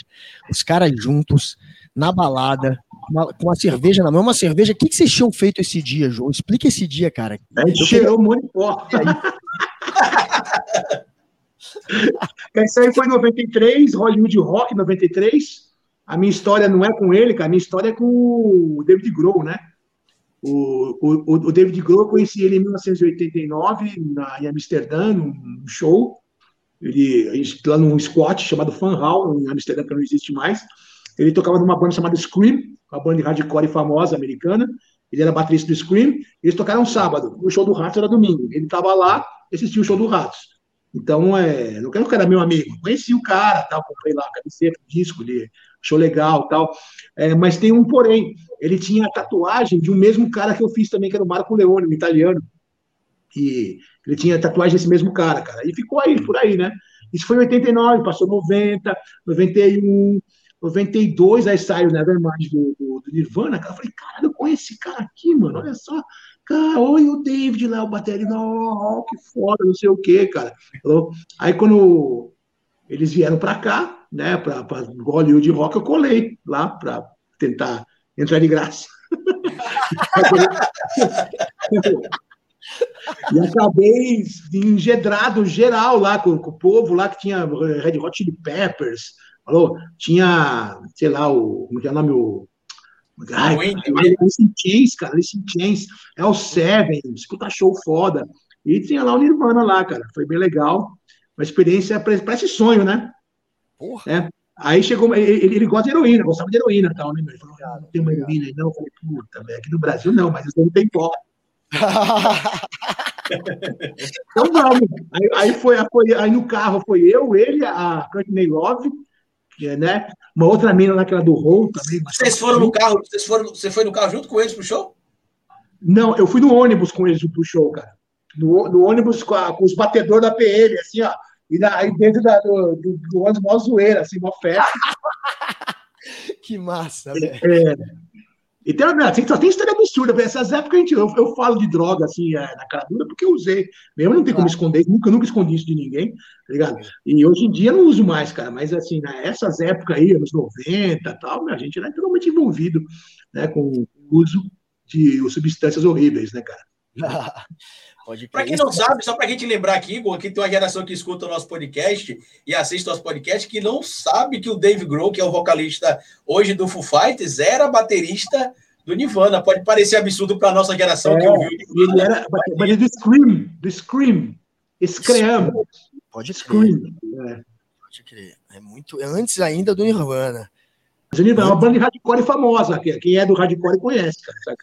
Os caras juntos, na balada, uma, com a cerveja na mão. Uma cerveja. O que, que vocês tinham feito esse dia, João? Explica esse dia, cara. A gente cheirou muito forte. Esse aí foi 93, Hollywood Rock 93. A minha história não é com ele, cara, a minha história é com o David Grohl, né? O, o, o David Grohl, eu conheci ele em 1989, na, em Amsterdã, num show. Ele, lá num squat chamado Fan Hall, em Amsterdã, que não existe mais. Ele tocava numa banda chamada Scream, uma banda de hardcore famosa americana. Ele era baterista do Scream. Eles tocaram sábado. O show do Ratos era domingo. Ele estava lá e assistiu o show do Ratos. Então, é, não quero que o era meu amigo. Conheci o cara, tal, comprei lá a camiseta, disco, ele achou legal tal. É, mas tem um porém. Ele tinha a tatuagem de um mesmo cara que eu fiz também, que era o Marco Leone, um italiano. E ele tinha tatuagem desse mesmo cara, cara. E ficou aí, por aí, né? Isso foi em 89, passou 90, 91, 92, aí saiu Nevermind do, do, do Nirvana. Cara, eu falei, cara, eu conheço esse cara aqui, mano, olha só. Cara, oi, o David lá, o bateria, oh, que foda, não sei o quê, cara. Aí quando eles vieram para cá, né, para Hollywood Rock, eu colei lá para tentar entrar de graça. e acabei engedrado geral lá com, com, o povo lá que tinha Red Hot Chili Peppers, falou? tinha, sei lá, o, como é, é o nome, o Ai, Alice in Chains, cara, Alice in Chains, é o Seven, escuta show foda. E tinha lá o Nirvana lá, cara, foi bem legal. Uma experiência, parece sonho, né? Porra. É. Aí chegou, ele, ele, gosta de heroína, gostava de heroína tal, né? Ele falou, ah, não tem uma heroína aí, não. Eu falei, puta, aqui no Brasil não, mas isso não tem pó. então vamos. Aí, aí, foi, aí no carro foi eu, ele, a Courtney Love, que é, né? Uma outra mina naquela do Hole também. Vocês foram no carro, vocês foram, você foi no carro junto com eles pro show? Não, eu fui no ônibus com eles pro show, cara. No, no ônibus com, a, com os batedores da PL, assim, ó. E aí dentro da, do, do, do ônibus, mó zoeira, assim, mó festa. que massa, velho. É, então, assim, só tem história absurda. Essas épocas a gente, eu, eu falo de droga assim é, na cara dura porque eu usei. Mesmo não tem como esconder, nunca, nunca escondi isso de ninguém, tá ligado? E hoje em dia eu não uso mais, cara. Mas assim, nessas épocas aí, anos 90 e tal, a gente era totalmente envolvido né, com o uso de substâncias horríveis, né, cara? Para quem não sabe, só para a gente lembrar aqui, aqui tem uma geração que escuta o nosso podcast e assiste o nosso podcast que não sabe que o Dave Grohl, que é o vocalista hoje do Foo Fighters, era baterista do Nirvana. Pode parecer absurdo para a nossa geração é, que ouviu. Ele era, mas é do Scream, do Scream. Scream. Pode Scream. É. Pode crer. É muito antes ainda do Nirvana. Mas o Nirvana é uma banda de hardcore famosa. Quem é do hardcore conhece, cara.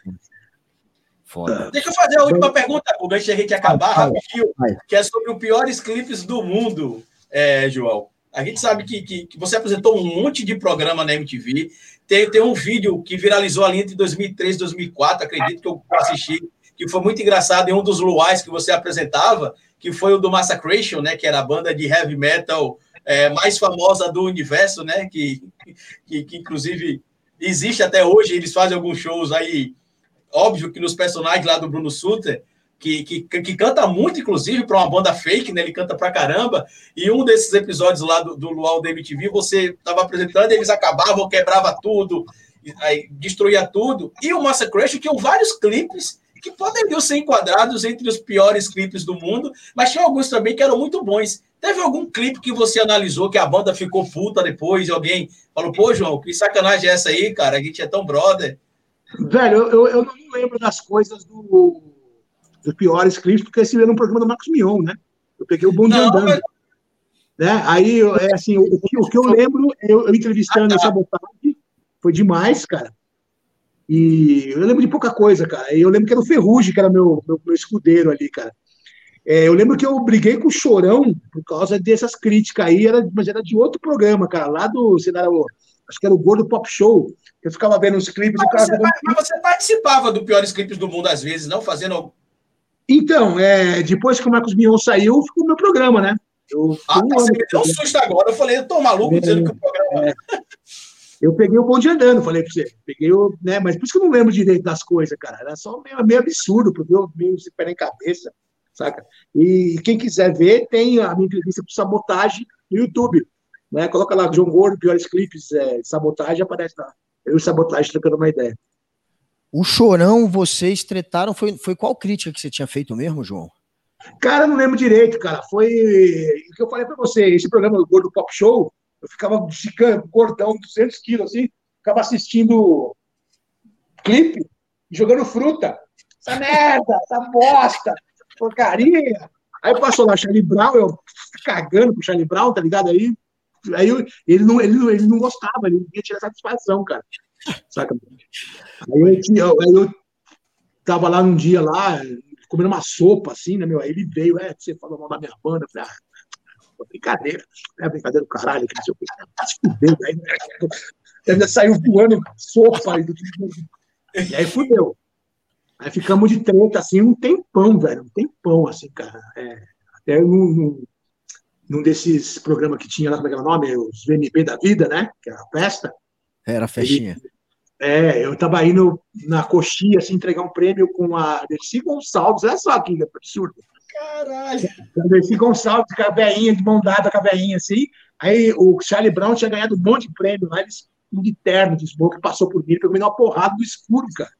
Foda. Deixa eu fazer a última pergunta, o antes a gente acabar rapidinho, que é sobre os piores clipes do mundo, é, João. A gente sabe que, que, que, você apresentou um monte de programa na MTV. Tem, tem um vídeo que viralizou ali entre 2003 e 2004, acredito que eu assisti, que foi muito engraçado em um dos luais que você apresentava, que foi o do Massacration, né? Que era a banda de heavy metal é, mais famosa do universo, né? Que, que, que inclusive existe até hoje. Eles fazem alguns shows aí óbvio que nos personagens lá do Bruno Suter, que, que, que canta muito, inclusive, para uma banda fake, né? Ele canta pra caramba. E um desses episódios lá do, do Luau da MTV, você estava apresentando, eles acabavam, quebrava tudo, aí, destruía tudo. E o Massacration tinha vários clipes que poderiam ser enquadrados entre os piores clipes do mundo, mas tinha alguns também que eram muito bons. Teve algum clipe que você analisou que a banda ficou puta depois e alguém falou, pô, João, que sacanagem é essa aí, cara? A gente é tão brother. Velho, eu, eu não lembro das coisas do, dos piores clipes, porque esse era um programa do Marcos Mion, né? Eu peguei o bonde não, andando. Mas... Né? Aí, é assim, o, o, que, o que eu lembro, eu, eu entrevistando ah, tá. Sabotagem, foi demais, cara. E eu lembro de pouca coisa, cara. Eu lembro que era o Ferrugem, que era meu, meu, meu escudeiro ali, cara. É, eu lembro que eu briguei com o Chorão por causa dessas críticas aí, era, mas era de outro programa, cara, lá do, sei lá, acho que era o Gordo Pop Show, eu ficava vendo os clipes. Mas, você, mas você participava do Piores Clipes do Mundo às vezes, não? Fazendo. Então, é, depois que o Marcos Mion saiu, ficou o meu programa, né? Eu, ah, tá, você me deu um susto agora. Eu falei, eu tô maluco é, dizendo que o programa. É. Eu peguei o bonde andando, falei pra você. Peguei o. Né, mas por isso que eu não lembro direito das coisas, cara. Era só meio, meio absurdo, porque eu meio se pé em cabeça, saca? E quem quiser ver, tem a minha entrevista com sabotagem no YouTube. Né? Coloca lá, João Gordo, piores clipes é, de sabotagem, aparece lá. Eu e Sabotagem trocando uma ideia. O Chorão, vocês tretaram, foi, foi qual crítica que você tinha feito mesmo, João? Cara, não lembro direito, cara. Foi o que eu falei pra você, esse programa do Gordo Pop Show, eu ficava gigante, gordão, 200 quilos, assim, ficava assistindo clipe e jogando fruta. Essa merda, essa bosta, porcaria. Aí passou lá Charlie Brown, eu cagando pro Charlie Brown, tá ligado? Aí Aí eu, ele, não, ele, ele não gostava, ele não ia tirar satisfação, cara. Saca? Aí eu, eu tava lá um dia lá, comendo uma sopa, assim, né, meu? Aí ele veio, é, você falou mal da minha banda. Eu falei, ah, brincadeira. É brincadeira do caralho, que não sei. Tá se fudendo. Aí, né, saiu voando sopa. Aí, e aí fudeu. Aí ficamos de treta, assim, um tempão, velho. Um tempão, assim, cara. É, até não, num desses programas que tinha lá, como é que era o nome? Os VMP da vida, né? Que era a festa. Era a festinha. é, eu tava indo na coxinha, assim, entregar um prêmio com a Dercy Gonçalves. Olha só que absurdo. Caralho! A Dercy Gonçalves, com a veinha, de mão dada com a veinha, assim. Aí o Charlie Brown tinha ganhado um monte de prêmio lá, eles, um de terno, de smoke, passou por mim, pegou me uma porrada do escuro, cara.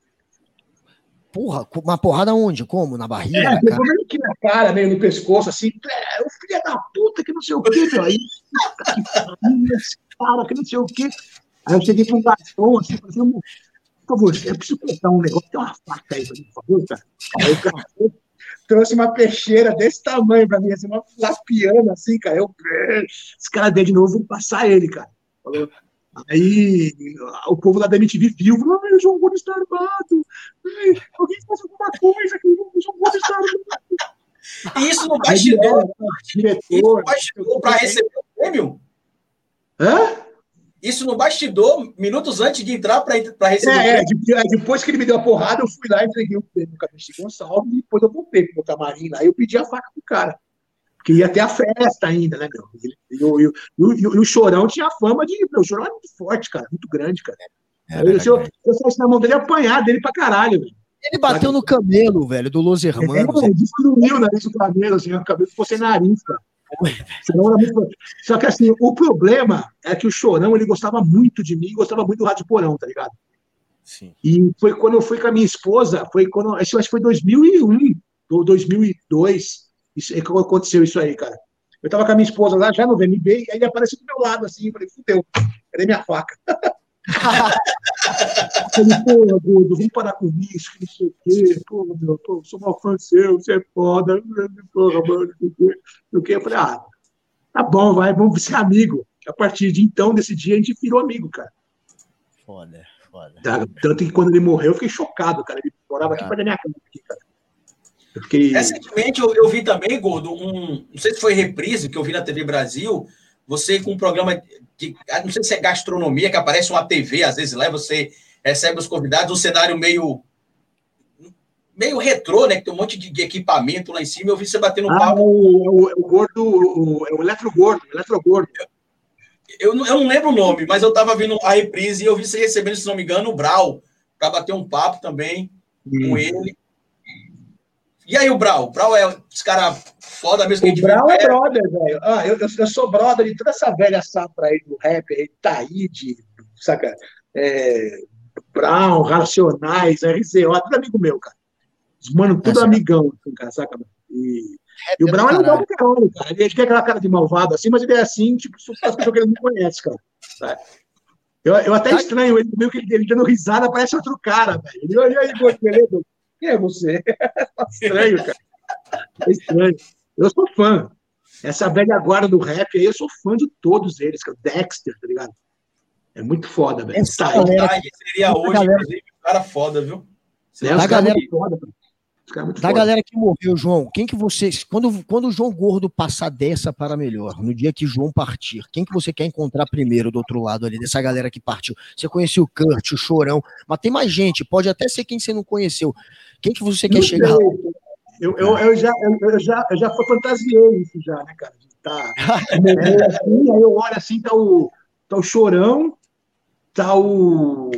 Porra, uma porrada onde? Como? Na barriga? É, na cara? aqui na cara, meio no pescoço, assim, é, o filho da puta, que não sei o quê, meu. Aí, cara, que não sei o quê. Aí eu cheguei com um garçom, assim, falei, assim, por favor, eu preciso cortar um negócio, tem uma faca aí pra mim, por favor, cara. Aí o cara trouxe uma peixeira desse tamanho pra mim, assim, uma lapiana, assim, cara. Eu, esse cara deu de novo, vou passar ele, cara. Falou, Aí o povo lá da MTV viu, falou, ai, o João Gordo está armado. Ai, alguém faz alguma coisa que o João Gordo está armado. E isso no bastidor, diretor, bastidor para receber o prêmio? Hã? Isso no bastidor, minutos antes de entrar para receber é, o prêmio. É, depois que ele me deu a porrada, eu fui lá, entreguei o prêmio no Cabeça Gonçalves e depois eu voltei pro meu camarim lá e eu pedi a faca pro cara que ia ter a festa ainda, né, meu? E, e, e, e, o Chorão tinha fama de. Meu, o Chorão era muito forte, cara, muito grande, cara. É, eu, se eu, eu fosse na mão dele, apanhar dele pra caralho, velho. Ele bateu no camelo, velho, do Los Hermanos. É, destruiu o nariz do camelo, assim, o cabelo ficou sem nariz, cara. Só que assim, o problema é que o Chorão ele gostava muito de mim, gostava muito do Rádio Porão, tá ligado? Sim. E foi quando eu fui com a minha esposa, foi quando. Acho que foi 2001, 2002, isso, aconteceu isso aí, cara. Eu tava com a minha esposa lá, já no VMB, e aí ele apareceu do meu lado, assim, eu falei, fudeu, cadê minha faca? Falei, pô, Gordo, vamos parar com isso, que não sei o quê. Pô, meu, pô, sou mal fã seu, você é foda. Porra, mano, não sei o quê. Eu falei, ah, tá bom, vai, vamos ser amigo. A partir de então, desse dia, a gente virou amigo, cara. Foda, foda. Tanto que quando ele morreu, eu fiquei chocado, cara. Ele morava aqui perto da minha casa, aqui, cara. Eu fiquei... Recentemente eu, eu, vi também, Gordo, um. Não sei se foi reprise que eu vi na TV Brasil. Você com um programa de. Não sei se é gastronomia, que aparece uma TV, às vezes lá, e você recebe os convidados, um cenário meio. meio retrô, né? Que tem um monte de, de equipamento lá em cima. Eu vi você batendo ah, papo. O, o, o gordo, o, é o eletrogordo, eletrogordo. Eu, eu não lembro o nome, mas eu estava vendo a reprise e eu vi você recebendo, se não me engano, o Brau, para bater um papo também hum. com ele. E aí, o Brau? O Brau é esse cara foda mesmo O Brau é brother, velho. Ah, eu, eu, eu, sou brother de toda essa velha safra aí do rap, aí, Taíde, saca? É, Brown, Racionais, RZO, tudo amigo meu, cara. Os mano, tudo é amigão, assim, cara, saca? E, e o Brown é legal pra caralho, cara. Ele tem aquela cara de malvado assim, mas ele é assim, tipo, as pessoas que ele não conhece, cara. Sabe? Eu, eu até estranho ele, meio que ele, ele dando risada, parece outro cara, velho. E aí, beleza? Quem é você? É estranho, cara. É estranho. Eu sou fã. Essa velha guarda do rap aí, eu sou fã de todos eles, cara. Dexter, tá ligado? É muito foda, velho. Essa tá, galera, seria hoje, galera... inclusive, um cara foda, viu? É, da galera, foda, da galera que morreu, João, quem que vocês. Quando, quando o João Gordo passar dessa para melhor, no dia que João partir, quem que você quer encontrar primeiro do outro lado ali, dessa galera que partiu? Você conheceu o Kurt, o Chorão, mas tem mais gente, pode até ser quem você não conheceu. Quem que você quer chegar? Eu, eu, eu, já, eu, já, eu já fantasiei isso já, né, cara? Tá, assim, aí eu olho assim, tá o, tá o Chorão, tá o.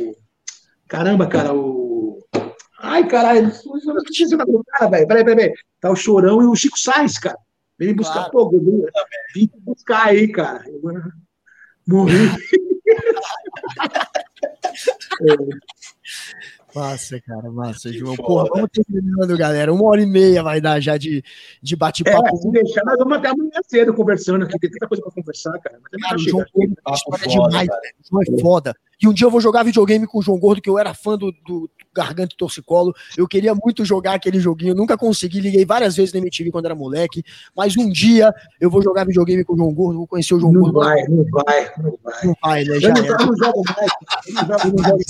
Caramba, cara, o. Ai, caralho, eu não esqueci o nome do cara, velho. Peraí, peraí, peraí. Tá o Chorão e o Chico Sainz, cara. Vem me buscar. Claro. Pô, vim buscar aí, cara. Eu morri. é. Massa, cara, massa, João. Porra, vamos terminando, galera. Uma hora e meia vai dar já de, de bate-papo. É, se deixar, nós vamos até amanhã cedo conversando aqui. Tem tanta coisa pra conversar, cara. Mas cara, o João é demais, cara. João é foda. E um dia eu vou jogar videogame com o João Gordo, que eu era fã do, do Garganta e Torcicolo. Eu queria muito jogar aquele joguinho, nunca consegui. Liguei várias vezes na MTV quando era moleque. Mas um dia eu vou jogar videogame com o João Gordo, vou conhecer o João não Gordo. Vai, não vai, não vai. Não vai, né? Já eu não, jogo mais. Eu não jogo, não jogo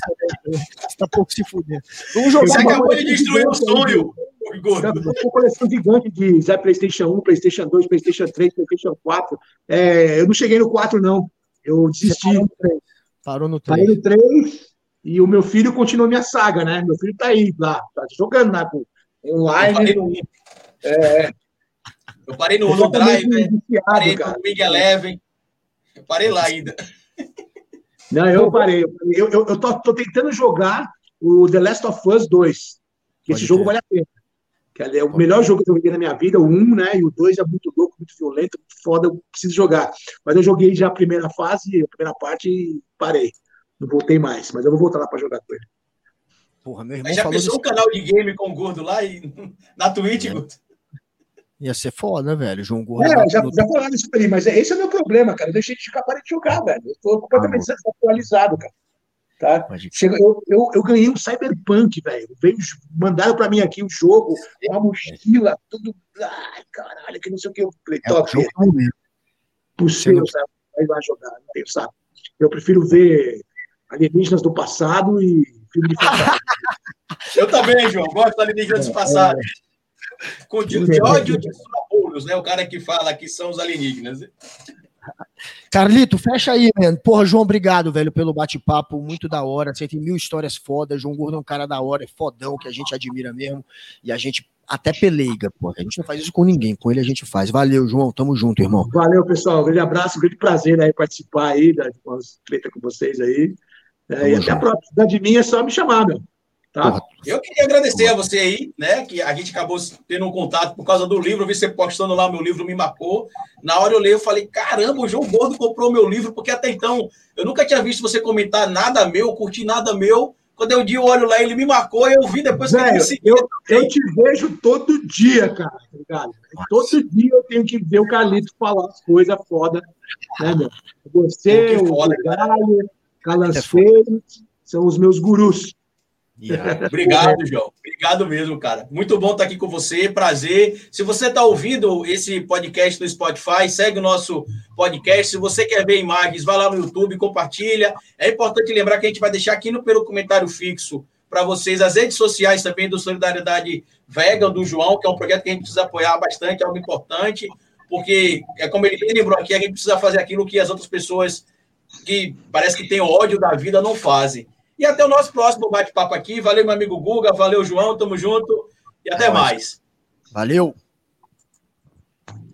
Você tá pouco se fuder. Vamos jogar. Você acabou de destruir o sonho. Uma coleção gigante de Zé PlayStation 1, PlayStation 2, PlayStation 3, PlayStation 4. É, eu não cheguei no 4, não. Eu desisti. Parou no 3. Parei no 3 e o meu filho continua minha saga, né? Meu filho tá aí, lá, tá jogando lá online. Eu parei no, é, eu parei no, no Drive, parei cara. no Big Eleven. Eu parei lá ainda. Não, eu parei. Eu, eu, eu tô, tô tentando jogar o The Last of Us 2. Que esse jogo vale a pena. Que é o melhor jogo que eu joguei na minha vida, o 1, né? E o 2 é muito louco, muito violento, muito foda, eu preciso jogar. Mas eu joguei já a primeira fase, a primeira parte e parei. Não voltei mais, mas eu vou voltar lá para jogar com ele. Porra, meu irmão. Mas já pensou um canal de game com o Gordo lá e na Twitch, é. Gordo? Ia ser foda, velho. João Gordo. É, já, já falaram isso aí, mas esse é o meu problema, cara. Eu deixei de ficar para de jogar, velho. Eu tô completamente ah, desatualizado, cara. Tá? Chega, eu, eu, eu, ganhei um Cyberpunk, velho. Mandaram para mim aqui o um jogo, uma mochila, tudo. Ai, caralho, que não sei o que. Eu falei, é, top. É, possível, sabe? Vai lá jogar, não sabe? Eu prefiro ver alienígenas do passado e filme de Eu também, João, gosto de alienígenas do passado. É. Com de ódio de né? O cara que fala que são os alienígenas. Carlito, fecha aí, mano. Porra, João, obrigado, velho, pelo bate-papo, muito da hora. Você tem mil histórias fodas. João Gordo é um cara da hora, é fodão, que a gente admira mesmo. E a gente até peleiga, porra. A gente não faz isso com ninguém, com ele a gente faz. Valeu, João, tamo junto, irmão. Valeu, pessoal. Um grande abraço, um grande prazer aí participar aí da treta com vocês aí. É, e até a próxima de mim é só me chamar, meu. Tá? Eu queria agradecer a você aí, né? Que a gente acabou tendo um contato por causa do livro. Eu vi você postando lá, meu livro me marcou. Na hora eu leio, eu falei: caramba, o João Gordo comprou meu livro, porque até então eu nunca tinha visto você comentar nada meu, curtir nada meu. Quando eu di o olho lá, ele me marcou e eu vi depois que Velho, ele eu, eu te vejo todo dia, cara. Tá todo dia eu tenho que ver o Calito falar as coisas foda. Né, meu? Você, o foda, Galho, Calanceiro, são os meus gurus. Yeah. Obrigado, João. Obrigado mesmo, cara. Muito bom estar aqui com você. Prazer. Se você está ouvindo esse podcast no Spotify, segue o nosso podcast. Se você quer ver imagens, vá lá no YouTube, compartilha. É importante lembrar que a gente vai deixar aqui no pelo comentário fixo para vocês as redes sociais também do Solidariedade Vega do João, que é um projeto que a gente precisa apoiar bastante, algo importante, porque é como ele lembrou aqui, a gente precisa fazer aquilo que as outras pessoas que parece que têm ódio da vida não fazem. E até o nosso próximo bate-papo aqui. Valeu, meu amigo Guga. Valeu, João. Tamo junto. E até é mais. Valeu.